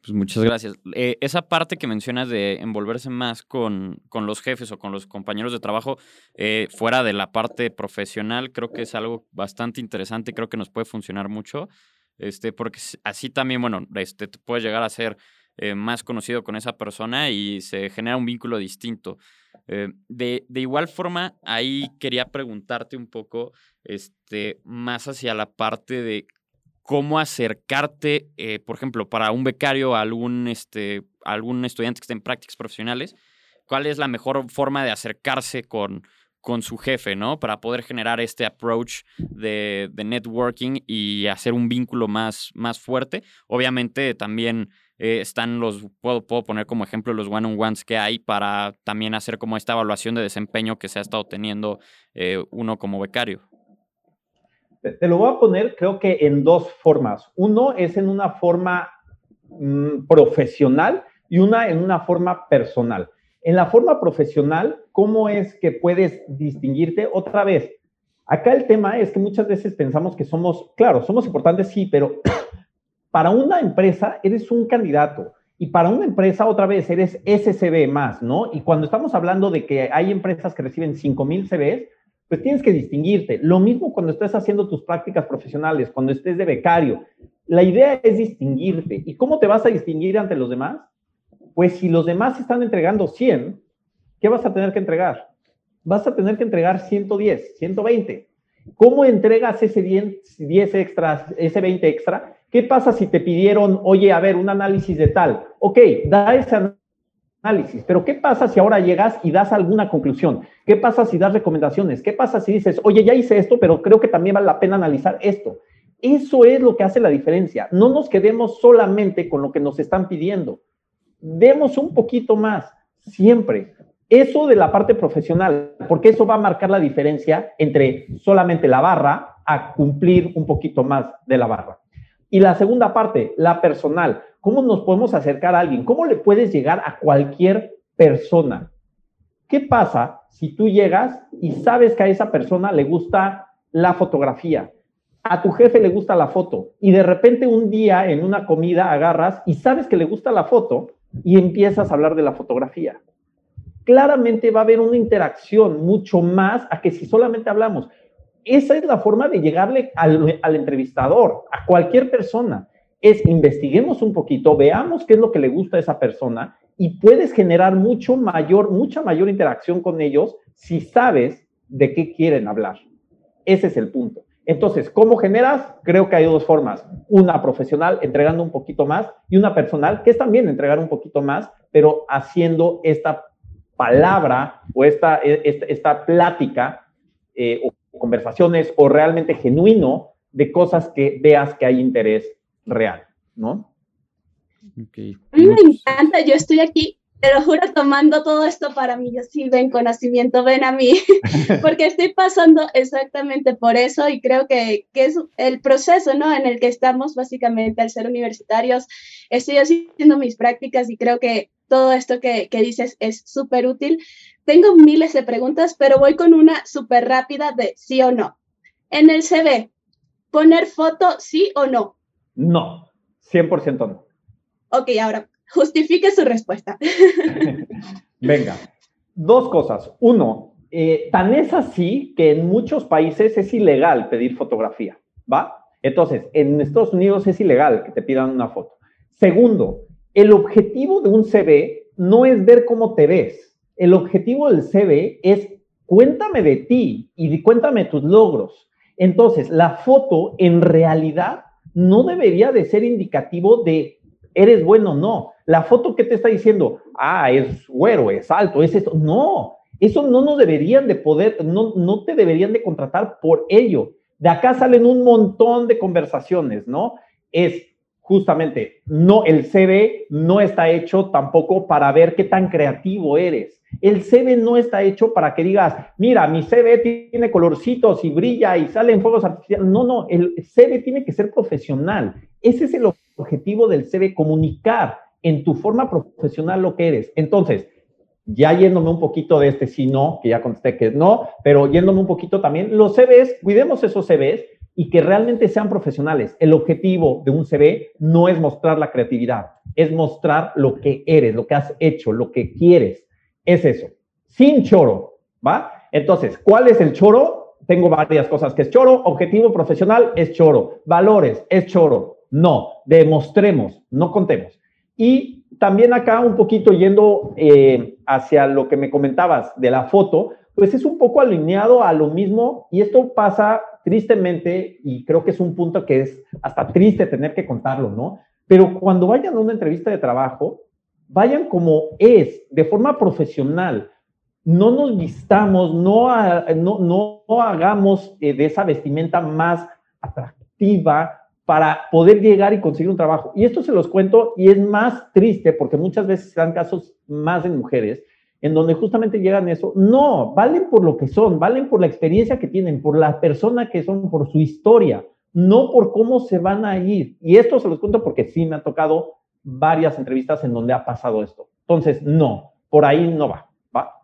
[SPEAKER 10] Pues muchas gracias. Eh, esa parte que mencionas de envolverse más con, con, los jefes o con los compañeros de trabajo eh, fuera de la parte profesional, creo que es algo bastante interesante, creo que nos puede funcionar mucho, este, porque así también, bueno, este, te puedes llegar a ser eh, más conocido con esa persona y se genera un vínculo distinto. de, de, igual forma, ahí quería preguntarte un poco este, más hacia la parte de cómo acercarte, eh, por ejemplo, para un becario algún, este, algún estudiante que esté en prácticas profesionales, cuál es la mejor forma de acercarse con, con su jefe, ¿no? Para poder generar este approach de, networking y hacer un vínculo más, más fuerte. Obviamente también eh, están los, puedo, puedo, poner como ejemplo los one-on-ones que hay para también hacer como esta evaluación de desempeño que se ha estado teniendo eh, uno como becario.
[SPEAKER 5] Te lo voy a poner, creo que en dos formas. Uno es en una forma mm, profesional y una en una forma personal. En la forma profesional, ¿cómo es que puedes distinguirte? Otra vez, acá el tema es que muchas veces pensamos que somos, claro, somos importantes, sí, pero para una empresa eres un candidato. Y para una empresa, otra vez, eres SCB más, ¿no? Y cuando estamos hablando de que hay empresas que reciben 5,000 CVs, pues tienes que distinguirte. Lo mismo cuando estés haciendo tus prácticas profesionales, cuando estés de becario. La idea es distinguirte. ¿Y cómo te vas a distinguir ante los demás? Pues si los demás están entregando 100, ¿qué vas a tener que entregar? Vas a tener que entregar 110, 120. ¿Cómo entregas ese 10, 10 extras, ese 20 extra? ¿Qué pasa si te pidieron, oye, a ver, un análisis de tal? Ok, da ese análisis Pero ¿qué pasa si ahora llegas y das alguna conclusión? ¿Qué pasa si das recomendaciones? ¿Qué pasa si dices, oye, ya hice esto, pero creo que también vale la pena analizar esto? Eso es lo que hace la diferencia. No nos quedemos solamente con lo que nos están pidiendo. Demos un poquito más, siempre. Eso de la parte profesional, porque eso va a marcar la diferencia entre solamente la barra a cumplir un poquito más de la barra. Y la segunda parte, la personal. ¿Cómo nos podemos acercar a alguien? ¿Cómo le puedes llegar a cualquier persona? ¿Qué pasa si tú llegas y sabes que a esa persona le gusta la fotografía? A tu jefe le gusta la foto y de repente un día en una comida agarras y sabes que le gusta la foto y empiezas a hablar de la fotografía. Claramente va a haber una interacción mucho más a que si solamente hablamos. Esa es la forma de llegarle al, al entrevistador, a cualquier persona es investiguemos un poquito, veamos qué es lo que le gusta a esa persona y puedes generar mucho mayor, mucha mayor interacción con ellos si sabes de qué quieren hablar. Ese es el punto. Entonces, ¿cómo generas? Creo que hay dos formas. Una profesional entregando un poquito más y una personal que es también entregar un poquito más, pero haciendo esta palabra o esta, esta, plática eh, conversaciones o realmente genuino de cosas que veas que hay interés real, ¿no?
[SPEAKER 4] A mí me encanta, yo estoy aquí, te lo juro, tomando todo esto para mí. Yo sí, ven conocimiento, ven a mí, porque estoy pasando exactamente por eso y creo que, que, es el proceso, ¿no? En el que estamos básicamente al ser universitarios. Estoy haciendo mis prácticas y creo que todo esto que, que dices es súper útil. Tengo miles de preguntas, pero voy con una súper rápida de sí o no. En el CV, poner foto sí o no.
[SPEAKER 5] No, 100% no.
[SPEAKER 4] Ok, ahora, justifique su respuesta.
[SPEAKER 5] Venga, dos cosas. Uno, eh, tan es así que en muchos países es ilegal pedir fotografía, ¿va? Entonces, en Estados Unidos es ilegal que te pidan una foto. Segundo, el objetivo de un CV no es ver cómo te ves. El objetivo del CV es cuéntame de ti y cuéntame tus logros. Entonces, la foto en realidad no debería de ser indicativo de eres bueno o no. La foto que te está diciendo, ah, es güero, es alto, es esto. No, eso no nos deberían de poder, no, no te deberían de contratar por ello. De acá salen un montón de conversaciones, ¿no? Es justamente, no, el CV no está hecho tampoco para ver qué tan creativo eres. El CV no está hecho para que digas, mira, mi CV tiene colorcitos y brilla y salen fuegos artificiales. No, no, el CV tiene que ser profesional. Ese es el objetivo del CV, comunicar en tu forma profesional lo que eres. Entonces, ya yéndome un poquito de este sí, no, que ya contesté que no, pero yéndome un poquito también, los CVs, cuidemos esos CVs y que realmente sean profesionales. El objetivo de un CV no es mostrar la creatividad, es mostrar lo que eres, lo que has hecho, lo que quieres. Es eso, sin choro, ¿va? Entonces, ¿cuál es el choro? Tengo varias cosas que es choro, objetivo profesional es choro, valores es choro. No, demostremos, no contemos. Y también acá un poquito yendo eh, hacia lo que me comentabas de la foto, pues es un poco alineado a lo mismo y esto pasa tristemente y creo que es un punto que es hasta triste tener que contarlo, ¿no? Pero cuando vayan a una entrevista de trabajo, vayan como es, de forma profesional. No nos vistamos, no, no, no, hagamos eh, de esa vestimenta más atractiva, para poder llegar y conseguir un trabajo. Y esto se los cuento y es más triste porque muchas veces se dan casos más en mujeres en donde justamente llegan eso. No, valen por lo que son, valen por la experiencia que tienen, por la persona que son, por su historia, no por cómo se van a ir. Y esto se los cuento porque sí me ha tocado varias entrevistas en donde ha pasado esto. Entonces, no, por ahí no va.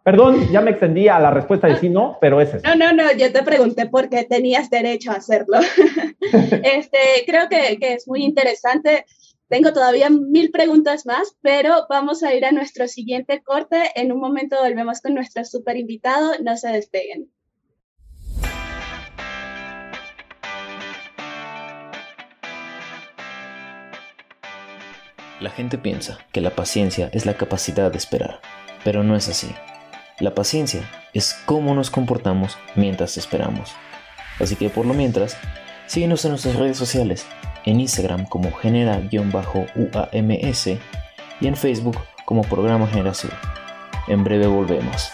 [SPEAKER 5] Perdón, ya me extendí a la respuesta de sí, no, pero es eso.
[SPEAKER 4] No, no, no, yo te pregunté por qué tenías derecho a hacerlo. este, creo que, que es muy interesante. Tengo todavía mil preguntas más, pero vamos a ir a nuestro siguiente corte. En un momento volvemos con nuestro super invitado. No se despeguen.
[SPEAKER 1] La gente piensa que la paciencia es la capacidad de esperar, pero no es así. La paciencia es cómo nos comportamos mientras esperamos. Así que por lo mientras, síguenos en nuestras redes sociales, en Instagram como genera-uams y en Facebook como Programa Generación. En breve volvemos.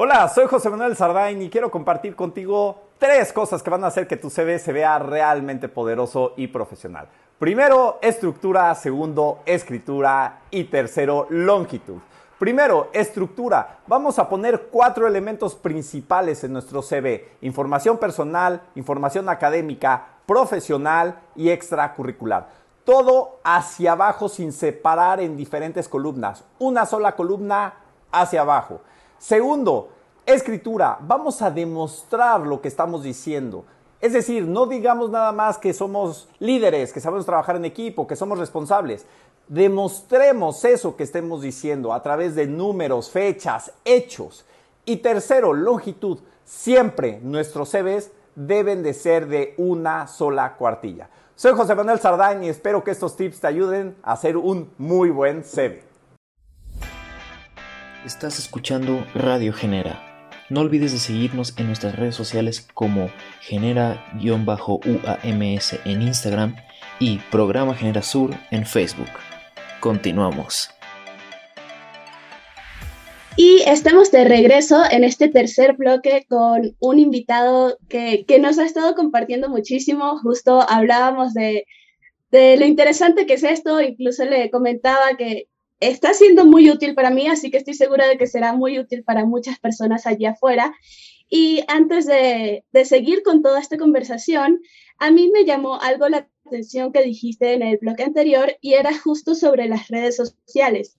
[SPEAKER 5] Hola, soy José Manuel Sardain y quiero compartir contigo tres cosas que van a hacer que tu CV se vea realmente poderoso y profesional. Primero, estructura. Segundo, escritura. Y tercero, longitud. Primero, estructura. Vamos a poner cuatro elementos principales en nuestro CV. Información personal, información académica, profesional y extracurricular. Todo hacia abajo sin separar en diferentes columnas. Una sola columna hacia abajo. Segundo, escritura. Vamos a demostrar lo que estamos diciendo. Es decir, no digamos nada más que somos líderes, que sabemos trabajar en equipo, que somos responsables. Demostremos eso que estemos diciendo a través de números, fechas, hechos. Y tercero, longitud. Siempre nuestros CVs deben de ser de una sola cuartilla. Soy José Manuel Sardañ y espero que estos tips te ayuden a hacer un muy buen CV.
[SPEAKER 1] Estás escuchando Radio Genera no olvides de seguirnos en nuestras redes sociales como genera-uams en Instagram y Programa Genera Sur en Facebook. Continuamos.
[SPEAKER 4] Y estamos de regreso en este tercer bloque con un invitado que, nos ha estado compartiendo muchísimo. Justo hablábamos de, de lo interesante que es esto, incluso le comentaba que está siendo muy útil para mí, así que estoy segura de que será muy útil para muchas personas allá afuera. Y antes de, seguir con toda esta conversación, a mí me llamó algo la atención que dijiste en el bloque anterior y era justo sobre las redes sociales.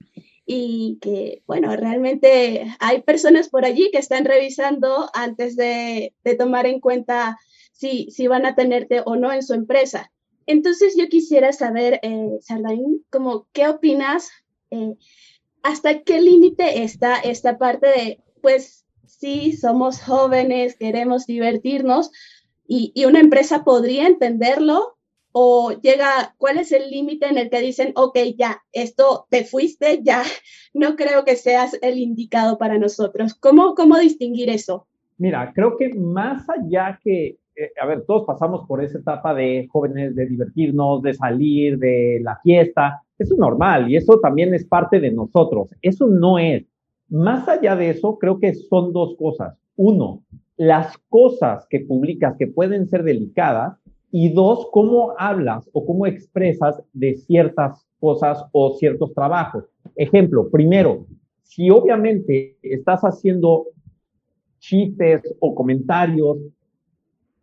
[SPEAKER 4] y que, bueno, realmente hay personas por allí que están revisando antes de, tomar en cuenta si, si van a tenerte o no en su empresa. Entonces yo quisiera saber, eh, Sardain, como, ¿qué opinas? Eh, ¿Hasta qué límite está esta parte de, pues, sí, somos jóvenes, queremos divertirnos y, una empresa podría entenderlo, o llega, cuál es el límite en el que dicen, ok, ya, esto te fuiste, ya no creo que seas el indicado para nosotros. ¿Cómo, cómo distinguir eso?
[SPEAKER 5] Mira, creo que más allá que, eh, a ver, todos pasamos por esa etapa de jóvenes, de divertirnos, de salir, de la fiesta, eso es normal y eso también es parte de nosotros. Eso no es. Más allá de eso, creo que son dos cosas. Uno, las cosas que publicas que pueden ser delicadas y dos, cómo hablas o cómo expresas de ciertas cosas o ciertos trabajos. Ejemplo, primero, si obviamente estás haciendo chistes o comentarios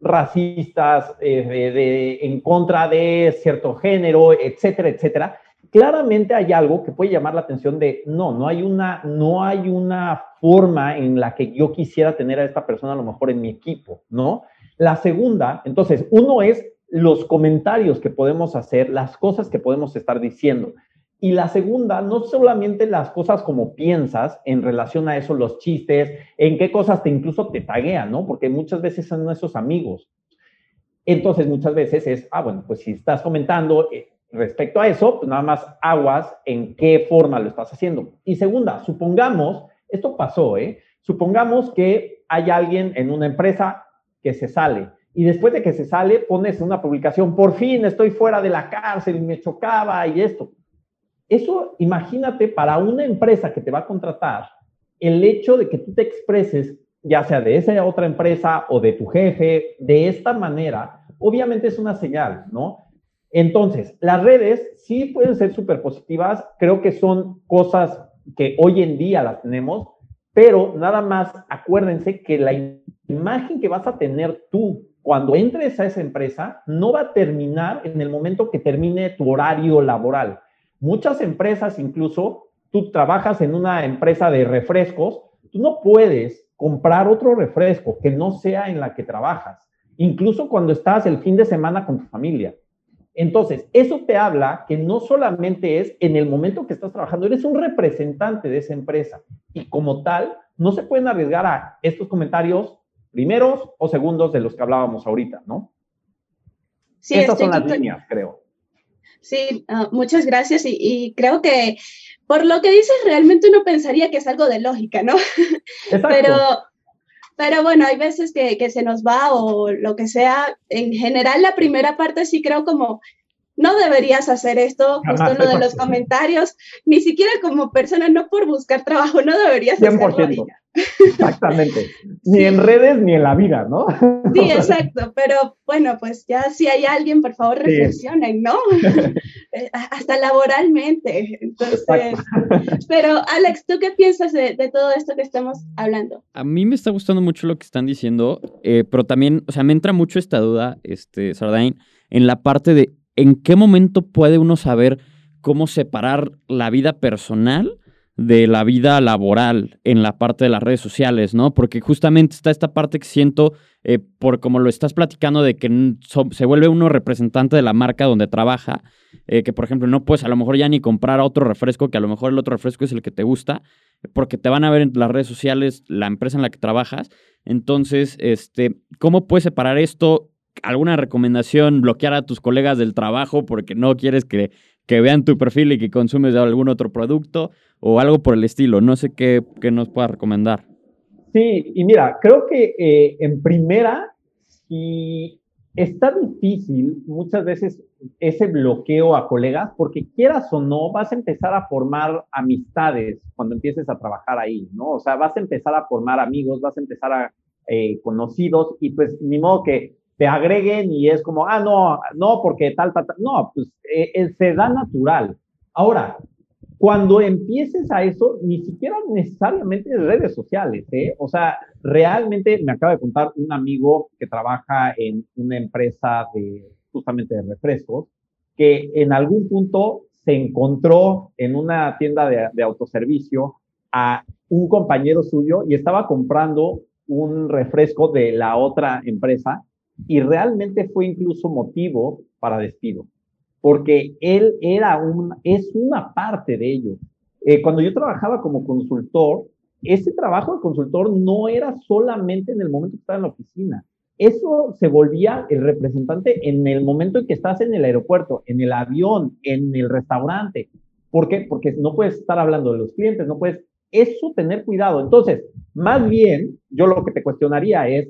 [SPEAKER 5] racistas eh, en contra de cierto género, etcétera, etcétera, claramente hay algo que puede llamar la atención de no, no hay una, no hay una forma en la que yo quisiera tener a esta persona a lo mejor en mi equipo, ¿no? La segunda, entonces, uno es los comentarios que podemos hacer, las cosas que podemos estar diciendo. Y la segunda, no solamente las cosas como piensas en relación a eso, los chistes, en qué cosas te incluso te taguean, ¿no? Porque muchas veces son esos amigos. Entonces, muchas veces es, ah, bueno, pues si estás comentando eh, respecto a eso, pues nada más aguas en qué forma lo estás haciendo. Y segunda, supongamos, esto pasó, ¿eh? Supongamos que hay alguien en una empresa que se sale. Y después de que se sale, pones una publicación, por fin estoy fuera de la cárcel y me chocaba y esto. Eso, imagínate, para una empresa que te va a contratar, el hecho de que tú te expreses, ya sea de esa otra empresa o de tu jefe, de esta manera, obviamente es una señal, ¿no? Entonces, las redes sí pueden ser súper positivas, creo que son cosas que hoy en día las tenemos, pero nada más acuérdense que la imagen que vas a tener tú cuando entres a esa empresa no va a terminar en el momento que termine tu horario laboral. Muchas empresas, incluso tú trabajas en una empresa de refrescos, tú no puedes comprar otro refresco que no sea en la que trabajas, incluso cuando estás el fin de semana con tu familia. Entonces, eso te habla que no solamente es en el momento que estás trabajando, eres un representante de esa empresa y como tal, no se pueden arriesgar a estos comentarios primeros o segundos de los que hablábamos ahorita, ¿no?
[SPEAKER 4] Sí, Estas son las líneas, creo. Sí, ah, muchas gracias y, creo que por lo que dices, realmente uno pensaría que es algo de lógica, ¿no? Exacto. Pero, pero bueno, hay veces que, que, se nos va o lo que sea. En general, la primera parte sí creo como no deberías hacer esto, justo lo de los comentarios, ni siquiera como persona, no por buscar trabajo, no deberías 100%. hacerlo.
[SPEAKER 5] Exactamente. Ni en redes ni en la vida, ¿no?
[SPEAKER 4] Sí, exacto. Pero bueno, pues ya si hay alguien, por favor, reflexionen, ¿no? Eh, hasta laboralmente. Entonces, pero Alex, ¿tú qué piensas de, todo esto que estamos hablando?
[SPEAKER 10] A mí me está gustando mucho lo que están diciendo, eh, pero también, o sea, me entra mucho esta duda, este, Sardain, en la parte de en qué momento puede uno saber cómo separar la vida personal de la vida laboral en la parte de las redes sociales, ¿no? Porque justamente está esta parte que siento, eh, por como lo estás platicando, de que se vuelve uno representante de la marca donde trabaja, eh, que por ejemplo no puedes a lo mejor ya ni comprar otro refresco, que a lo mejor el otro refresco es el que te gusta, porque te van a ver en las redes sociales la empresa en la que trabajas. Entonces, este, ¿cómo puedes separar esto? ¿Alguna recomendación? ¿Bloquear a tus colegas del trabajo porque no quieres que, que vean tu perfil y que consumes algún otro producto? o algo por el estilo. No sé qué, nos pueda recomendar.
[SPEAKER 5] Sí, y mira, creo que eh, en primera, si está difícil muchas veces ese bloqueo a colegas, porque quieras o no, vas a empezar a formar amistades cuando empieces a trabajar ahí, ¿no? O sea, vas a empezar a formar amigos, vas a empezar a eh, conocidos y pues ni modo que te agreguen y es como, ah, no, no, porque tal, tal, tal. No, pues eh, se da natural. Ahora, cuando empieces a eso, ni siquiera necesariamente redes sociales, ¿eh? O sea, realmente me acaba de contar un amigo que trabaja en una empresa de justamente de refrescos, que en algún punto se encontró en una tienda de, de autoservicio a un compañero suyo y estaba comprando un refresco de la otra empresa y realmente fue incluso motivo para despido, porque él era un, es una parte de ello. Eh, cuando yo trabajaba como consultor, ese trabajo de consultor no era solamente en el momento que estaba en la oficina. Eso se volvía el representante en el momento en que estás en el aeropuerto, en el avión, en el restaurante. ¿Por qué? Porque no puedes estar hablando de los clientes, no puedes eso tener cuidado. Entonces, más bien, yo lo que te cuestionaría es,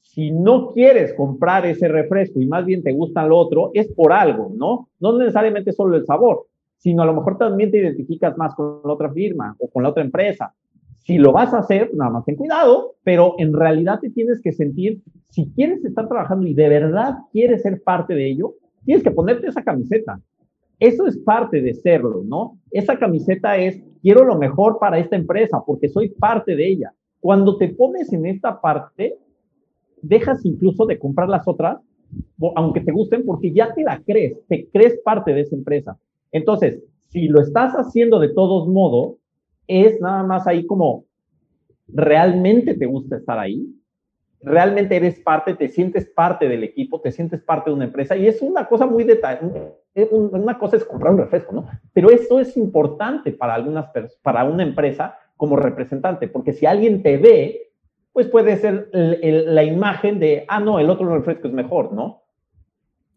[SPEAKER 5] si no quieres comprar ese refresco y más bien te gusta lo otro, es por algo, ¿no? No necesariamente solo el sabor, sino a lo mejor también te identificas más con la otra firma o con la otra empresa. Si lo vas a hacer, nada más ten cuidado, pero en realidad te tienes que sentir, si quieres estar trabajando y de verdad quieres ser parte de ello, tienes que ponerte esa camiseta. Eso es parte de serlo, ¿no? Esa camiseta es, quiero lo mejor para esta empresa porque soy parte de ella. Cuando te pones en esta parte, dejas incluso de comprar las otras, aunque te gusten, porque ya te la crees, te crees parte de esa empresa. Entonces, si lo estás haciendo de todos modos, es nada más ahí como, ¿realmente te gusta estar ahí? realmente eres parte, te sientes parte del equipo, te sientes parte de una empresa y es una cosa muy detallada. Una cosa es comprar un refresco, ¿no? Pero eso es importante para algunas para una empresa como representante, porque si alguien te ve, pues puede ser la imagen de, ah, no, el otro refresco es mejor, ¿no?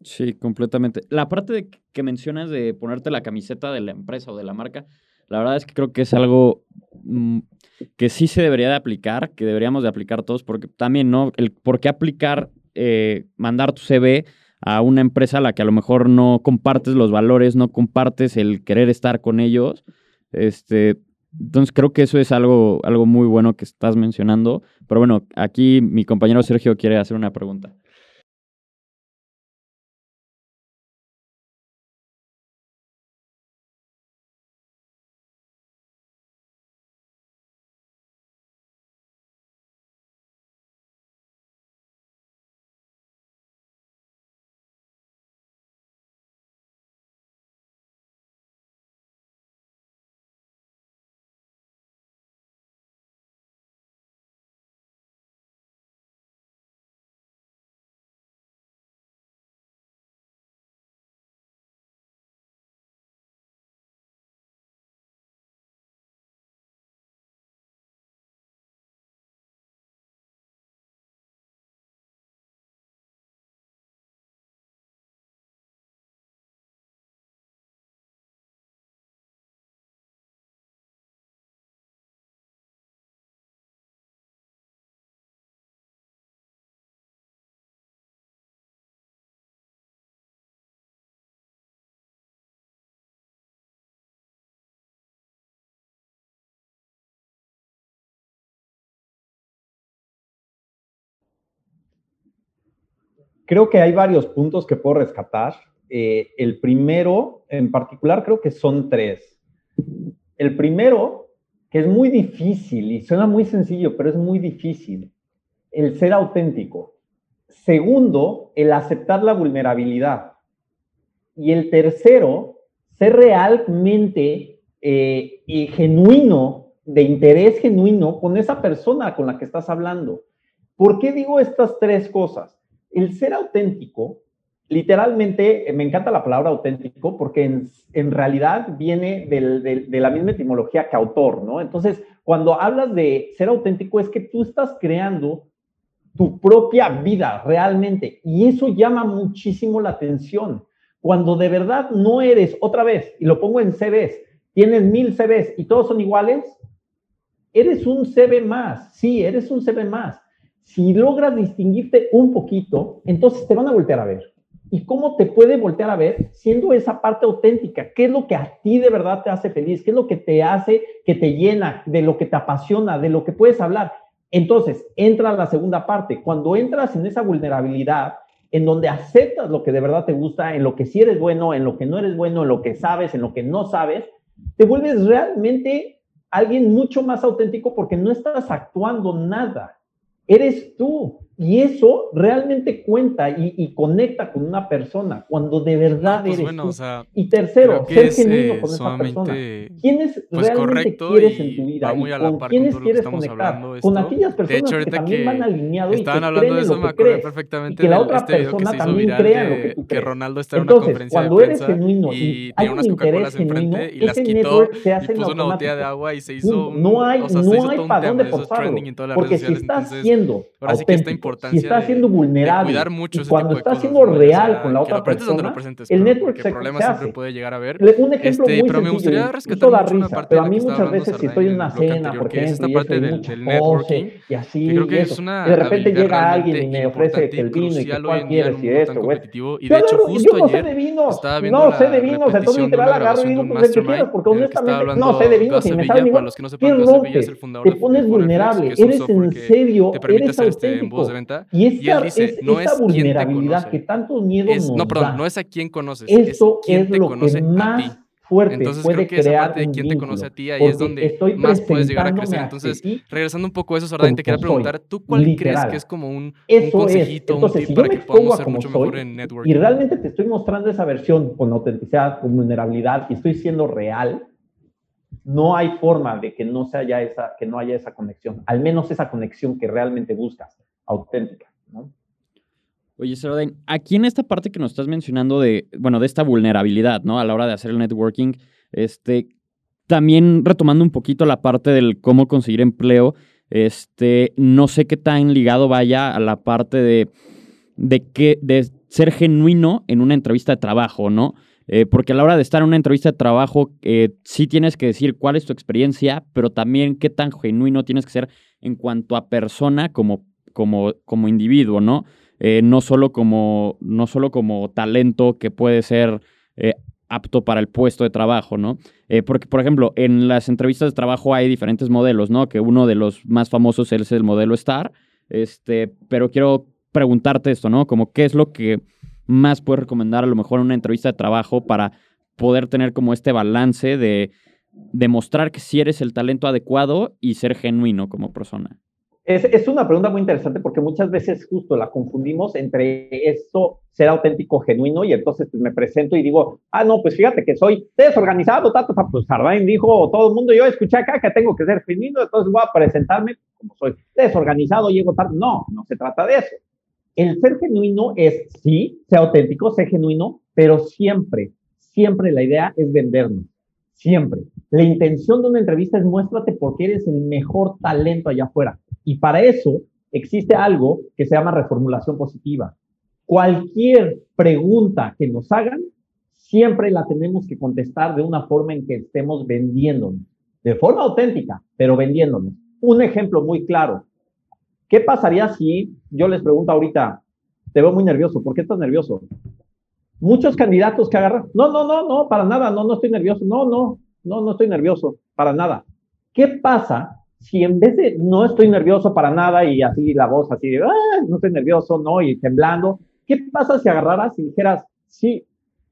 [SPEAKER 10] Sí, completamente. La parte de que mencionas de ponerte la camiseta de la empresa o de la marca, la verdad es que creo que es algo mm, que sí se debería de aplicar, que deberíamos de aplicar todos, porque también, ¿no? El por qué aplicar, eh, mandar tu CV a una empresa a la que a lo mejor no compartes los valores, no compartes el querer estar con ellos. Este, entonces creo que eso es algo, algo muy bueno que estás mencionando. Pero bueno, aquí mi compañero Sergio quiere hacer una pregunta.
[SPEAKER 5] Creo que hay varios puntos que puedo rescatar. Eh, el primero, en particular, creo que son tres. El primero, que es muy difícil y suena muy sencillo, pero es muy difícil, el ser auténtico. Segundo, el aceptar la vulnerabilidad. Y el tercero, ser realmente eh, y genuino, de interés genuino con esa persona con la que estás hablando. ¿Por qué digo estas tres cosas? El ser auténtico, literalmente, eh, me encanta la palabra auténtico porque en, realidad viene de la misma etimología que autor, ¿no? Entonces, cuando hablas de ser auténtico es que tú estás creando tu propia vida realmente y eso llama muchísimo la atención. Cuando de verdad no eres, otra vez, y lo pongo en CVs, tienes mil CVs y todos son iguales, eres un CV más, sí, eres un CV más si logras distinguirte un poquito, entonces te van a voltear a ver. ¿Y cómo te puede voltear a ver siendo esa parte auténtica? ¿Qué es lo que a ti de verdad te hace feliz? ¿Qué es lo que te hace que te llena, de lo que te apasiona, de lo que puedes hablar? Entonces, entra la segunda parte. Cuando entras en esa vulnerabilidad, en donde aceptas lo que de verdad te gusta, en lo que sí eres bueno, en lo que no eres bueno, en lo que sabes, en lo que no sabes, te vuelves realmente alguien mucho más auténtico porque no estás actuando nada eres tú. Y eso realmente cuenta y, conecta con una persona cuando de verdad
[SPEAKER 2] pues
[SPEAKER 5] eres
[SPEAKER 2] tú.
[SPEAKER 5] y tercero, ser genuino con esa persona. ¿Quiénes pues realmente quieres en tu vida?
[SPEAKER 2] y
[SPEAKER 5] con quiénes quieres conectar? Con aquellas personas que también van alineados y que creen en lo que crees.
[SPEAKER 2] perfectamente
[SPEAKER 5] y que la otra
[SPEAKER 2] este
[SPEAKER 5] persona también crea lo que tú crees.
[SPEAKER 2] Que Ronaldo está
[SPEAKER 5] en una
[SPEAKER 2] conferencia
[SPEAKER 5] cuando
[SPEAKER 2] de
[SPEAKER 5] eres genuino y hay un interés genuino,
[SPEAKER 2] y las
[SPEAKER 5] ese
[SPEAKER 2] quitó
[SPEAKER 5] se hace
[SPEAKER 2] y puso una botella de agua y se hizo
[SPEAKER 5] no hay no hay para dónde forzarlo porque si estás siendo auténtico si estás siendo vulnerable
[SPEAKER 2] mucho
[SPEAKER 5] cuando estás siendo real con la otra persona el network se hace
[SPEAKER 2] puede llegar a ver
[SPEAKER 5] un ejemplo
[SPEAKER 2] este,
[SPEAKER 5] muy
[SPEAKER 2] pero me gustaría rescatar mucho una
[SPEAKER 5] risa,
[SPEAKER 2] parte
[SPEAKER 5] pero
[SPEAKER 2] de
[SPEAKER 5] a mí muchas veces si estoy en una cena, por
[SPEAKER 2] que es
[SPEAKER 5] ejemplo,
[SPEAKER 2] esta parte
[SPEAKER 5] y
[SPEAKER 2] del, del networking,
[SPEAKER 5] y así,
[SPEAKER 2] creo que
[SPEAKER 5] y
[SPEAKER 2] es una
[SPEAKER 5] Y de repente llega alguien y me ofrece el vino y que cuál quieres y esto, güey.
[SPEAKER 2] Y de hecho, justo
[SPEAKER 5] yo no sé
[SPEAKER 2] ayer
[SPEAKER 5] de vinos,
[SPEAKER 2] estaba viendo
[SPEAKER 5] no sé de vinos, entonces
[SPEAKER 2] de
[SPEAKER 5] literal agarro
[SPEAKER 2] de
[SPEAKER 5] vino pues el que quieras, porque honestamente no sé de vinos y me
[SPEAKER 2] para
[SPEAKER 5] igual. ¿Qué
[SPEAKER 2] fundador
[SPEAKER 5] Te
[SPEAKER 2] de
[SPEAKER 5] pones vulnerable, eres en serio, eres auténtico.
[SPEAKER 2] De venta.
[SPEAKER 5] Y
[SPEAKER 2] Y él
[SPEAKER 5] esta,
[SPEAKER 2] dice,
[SPEAKER 5] es,
[SPEAKER 2] no
[SPEAKER 5] esta
[SPEAKER 2] es
[SPEAKER 5] vulnerabilidad que tantos miedos
[SPEAKER 2] es,
[SPEAKER 5] nos
[SPEAKER 2] no, perdón,
[SPEAKER 5] da,
[SPEAKER 2] no es a quién conoces, es
[SPEAKER 5] esto
[SPEAKER 2] quién
[SPEAKER 5] es
[SPEAKER 2] te
[SPEAKER 5] lo
[SPEAKER 2] conoce
[SPEAKER 5] que
[SPEAKER 2] a ti.
[SPEAKER 5] más fuerte
[SPEAKER 2] Entonces
[SPEAKER 5] puede
[SPEAKER 2] creo que esa parte de
[SPEAKER 5] un
[SPEAKER 2] quién te conoce a
[SPEAKER 5] vínculo,
[SPEAKER 2] ti, ahí es donde más puedes llegar a crecer. Entonces,
[SPEAKER 5] ti
[SPEAKER 2] regresando un poco a eso, Sardain, te quería preguntar, ¿tú cuál crees
[SPEAKER 5] literal.
[SPEAKER 2] que es como un, un
[SPEAKER 5] es.
[SPEAKER 2] consejito, un
[SPEAKER 5] Entonces,
[SPEAKER 2] tip
[SPEAKER 5] si
[SPEAKER 2] para que podamos ser mucho
[SPEAKER 5] soy
[SPEAKER 2] mejor en networking?
[SPEAKER 5] y realmente te estoy mostrando esa versión con autenticidad, con vulnerabilidad y estoy siendo real, no hay forma de que no, se haya esa, que no haya esa conexión, al menos esa conexión que realmente buscas, auténtica. ¿no?
[SPEAKER 10] Oye, Sardain, aquí en esta parte que nos estás mencionando de, bueno, de esta vulnerabilidad, ¿no? A la hora de hacer el networking, este, también retomando un poquito la parte del cómo conseguir empleo, este, no sé qué tan ligado vaya a la parte de, de, que, de ser genuino en una entrevista de trabajo, ¿no? Eh, porque a la hora de estar en una entrevista de trabajo, eh, sí tienes que decir cuál es tu experiencia, pero también qué tan genuino tienes que ser en cuanto a persona como, como, como individuo, ¿no? Eh, no, solo como, no solo como talento que puede ser eh, apto para el puesto de trabajo, ¿no? Eh, porque, por ejemplo, en las entrevistas de trabajo hay diferentes modelos, ¿no? Que uno de los más famosos es el modelo STAR, este, pero quiero preguntarte esto, ¿no? Como qué es lo que más puedes recomendar a lo mejor en una entrevista de trabajo para poder tener como este balance de demostrar que sí eres el talento adecuado y ser genuino como persona.
[SPEAKER 5] Es, es, una pregunta muy interesante porque muchas veces justo la confundimos entre esto, ser auténtico, genuino, y entonces pues, me presento y digo, ah, no, pues fíjate que soy desorganizado, tato, pues Sardain dijo, todo el mundo, yo escuché acá que tengo que ser genuino, entonces voy a presentarme como soy desorganizado, llego tarde. No, no se trata de eso. El ser genuino es, sí, ser auténtico, ser genuino, pero siempre, siempre la idea es vendernos. Siempre. La intención de una entrevista es muéstrate porque eres el mejor talento allá afuera. Y para eso existe algo que se llama reformulación positiva. Cualquier pregunta que nos hagan, siempre la tenemos que contestar de una forma en que estemos vendiéndonos, de forma auténtica, pero vendiéndonos. Un ejemplo muy claro. ¿Qué pasaría si yo les pregunto ahorita, te veo muy nervioso, ¿por qué estás nervioso? Muchos candidatos que agarran, no, no, no, no, para nada, no, no estoy nervioso, no, no, no, no estoy nervioso, para nada. ¿Qué pasa si en vez de no estoy nervioso para nada y así la voz así de, ah, no estoy nervioso, no, y temblando, ¿qué pasa si agarraras y dijeras, sí,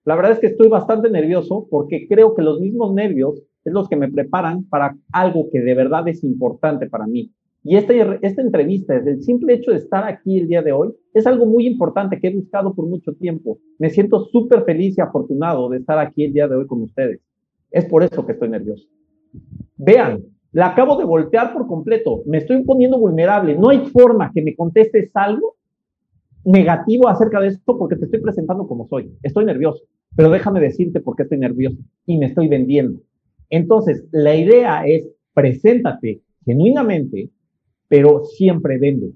[SPEAKER 5] la verdad es que estoy bastante nervioso porque creo que los mismos nervios es los que me preparan para algo que de verdad es importante para mí. Y esta, esta entrevista, desde el simple hecho de estar aquí el día de hoy, es algo muy importante que he buscado por mucho tiempo. Me siento súper feliz y afortunado de estar aquí el día de hoy con ustedes. Es por eso que estoy nervioso. Vean, la acabo de voltear por completo. Me estoy poniendo vulnerable. No hay forma que me contestes algo negativo acerca de esto porque te estoy presentando como soy. Estoy nervioso, pero déjame decirte por qué estoy nervioso y me estoy vendiendo. Entonces, la idea es preséntate genuinamente, pero siempre vende.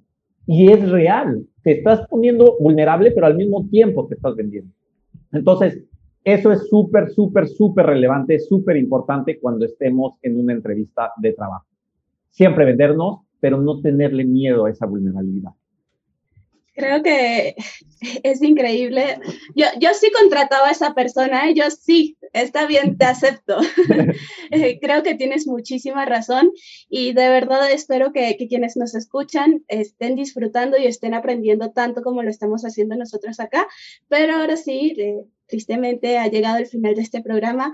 [SPEAKER 5] Y es real. Te estás poniendo vulnerable, pero al mismo tiempo te estás vendiendo. Entonces, eso es súper, súper, súper relevante, súper importante cuando estemos en una entrevista de trabajo. Siempre vendernos, pero no tenerle miedo a esa vulnerabilidad.
[SPEAKER 4] Creo que es increíble. Yo, yo sí contrataba a esa persona, ¿eh? yo sí, está bien, te acepto. Creo que tienes muchísima razón y de verdad espero que, que, quienes nos escuchan estén disfrutando y estén aprendiendo tanto como lo estamos haciendo nosotros acá. Pero ahora sí, eh, tristemente ha llegado el final de este programa,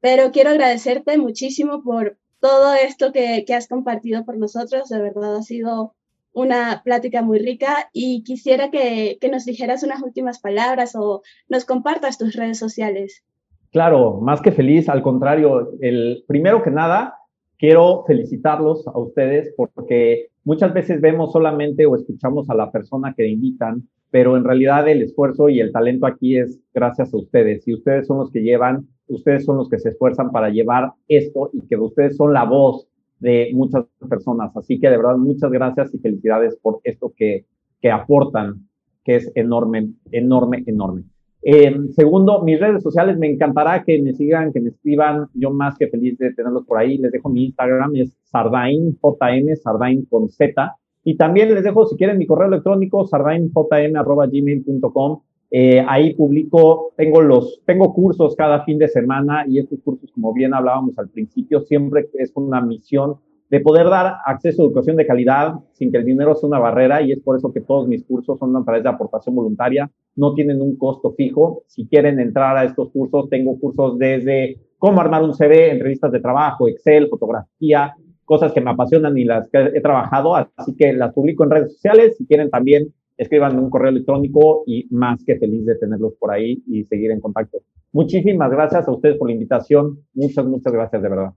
[SPEAKER 4] pero quiero agradecerte muchísimo por todo esto que, que has compartido por nosotros. De verdad ha sido una plática muy rica y quisiera que, que nos dijeras unas últimas palabras o nos compartas tus redes sociales.
[SPEAKER 5] Claro, más que feliz, al contrario, el primero que nada, quiero felicitarlos a ustedes porque muchas veces vemos solamente o escuchamos a la persona que invitan, pero en realidad el esfuerzo y el talento aquí es gracias a ustedes y ustedes son los que llevan, ustedes son los que se esfuerzan para llevar esto y que ustedes son la voz de muchas personas. Así que de verdad muchas gracias y felicidades por esto que, que aportan, que es enorme, enorme, enorme. Eh, segundo, mis redes sociales, me encantará que me sigan, que me escriban. Yo más que feliz de tenerlos por ahí. Les dejo mi Instagram, es Sardain, JM, Sardain con Z. Y también les dejo, si quieren, mi correo electrónico, sardainjm.gmail.com. Eh, ahí publico, tengo los, tengo cursos cada fin de semana y estos cursos, como bien hablábamos al principio, siempre es una misión de poder dar acceso a educación de calidad sin que el dinero sea una barrera y es por eso que todos mis cursos son a través de aportación voluntaria, no tienen un costo fijo. Si quieren entrar a estos cursos, tengo cursos desde cómo armar un CV, entrevistas de trabajo, Excel, fotografía, cosas que me apasionan y las que he trabajado, así que las publico en redes sociales. Si quieren también, escriban un correo electrónico y más que feliz de tenerlos por ahí y seguir en contacto. Muchísimas gracias a ustedes por la invitación. Muchas, muchas gracias de verdad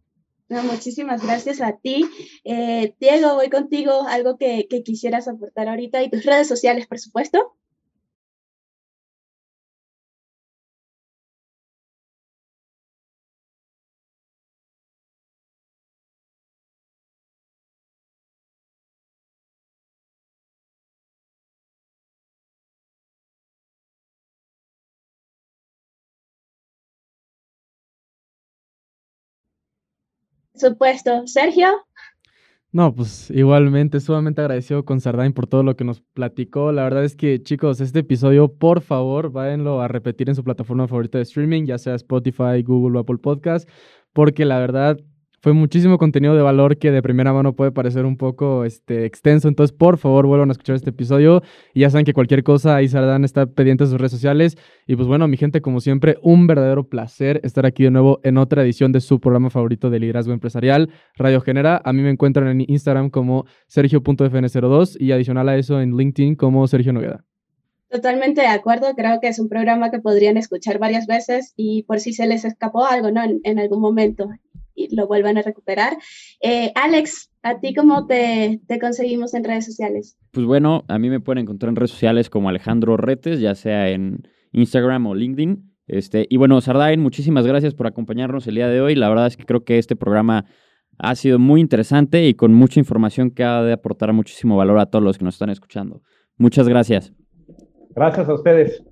[SPEAKER 4] muchísimas gracias a ti. Eh, Diego, voy contigo. Algo que, que quisieras aportar ahorita y tus redes sociales, por supuesto. Supuesto. Sergio.
[SPEAKER 2] No, pues igualmente, sumamente agradecido con Sardain por todo lo que nos platicó. La verdad es que, chicos, este episodio, por favor, váyanlo a repetir en su plataforma favorita de streaming, ya sea Spotify, Google o Apple Podcast, porque la verdad fue muchísimo contenido de valor que de primera mano puede parecer un poco este, extenso. Entonces, por favor, vuelvan a escuchar este episodio. Y ya saben que cualquier cosa, ahí Sardán está pendiente de sus redes sociales. Y pues bueno, mi gente, como siempre, un verdadero placer estar aquí de nuevo en otra edición de su programa favorito de liderazgo empresarial, Radio Genera. A mí me encuentran en Instagram como sergio.fn02 y adicional a eso en LinkedIn como Sergio Nogueda.
[SPEAKER 4] Totalmente de acuerdo, creo que es un programa que podrían escuchar varias veces y por si se les escapó algo, ¿no? en algún momento y lo vuelvan a recuperar. Eh, Alex, ¿a ti cómo te, te, conseguimos en redes sociales?
[SPEAKER 10] Pues bueno, a mí me pueden encontrar en redes sociales como Alejandro Retes, ya sea en Instagram o LinkedIn. Este, y bueno, Sardain, muchísimas gracias por acompañarnos el día de hoy. La verdad es que creo que este programa ha sido muy interesante y con mucha información que ha de aportar muchísimo valor a todos los que nos están escuchando. Muchas gracias.
[SPEAKER 5] Gracias a ustedes.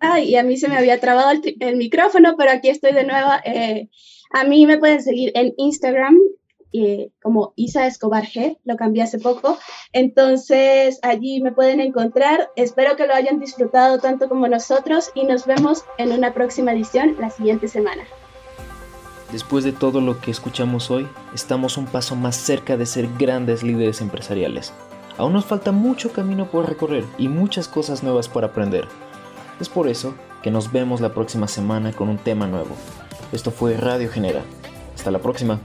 [SPEAKER 4] Ay, y a mí se me había trabado el, micrófono, pero aquí estoy de nuevo. Eh, a mí me pueden seguir en Instagram eh, como Isa Escobar G, lo cambié hace poco. Entonces allí me pueden encontrar. Espero que lo hayan disfrutado tanto como nosotros y nos vemos en una próxima edición la siguiente semana.
[SPEAKER 1] Después de todo lo que escuchamos hoy, estamos un paso más cerca de ser grandes líderes empresariales. Aún nos falta mucho camino por recorrer y muchas cosas nuevas por aprender. Es por eso que nos vemos la próxima semana con un tema nuevo. Esto fue Radio Genera. Hasta la próxima.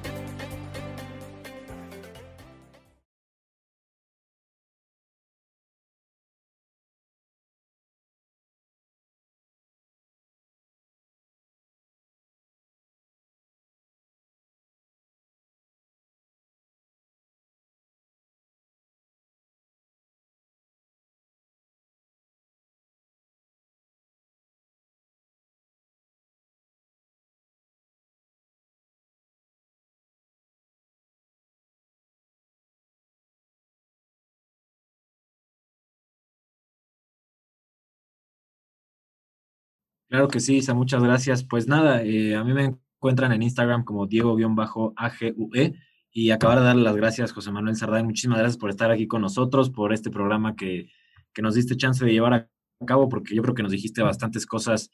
[SPEAKER 3] Claro que sí, Isa, muchas gracias. Pues nada, eh, a mí me encuentran en Instagram como Diego-AGUE y acabar de darle las gracias, José Manuel Sarday. Muchísimas gracias por estar aquí con nosotros, por este programa que, que nos diste chance de llevar a cabo, porque yo creo que nos dijiste bastantes cosas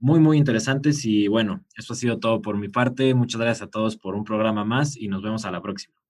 [SPEAKER 3] muy, muy interesantes. Y bueno, eso ha sido todo por mi parte. Muchas gracias a todos por un programa más y nos vemos a la próxima.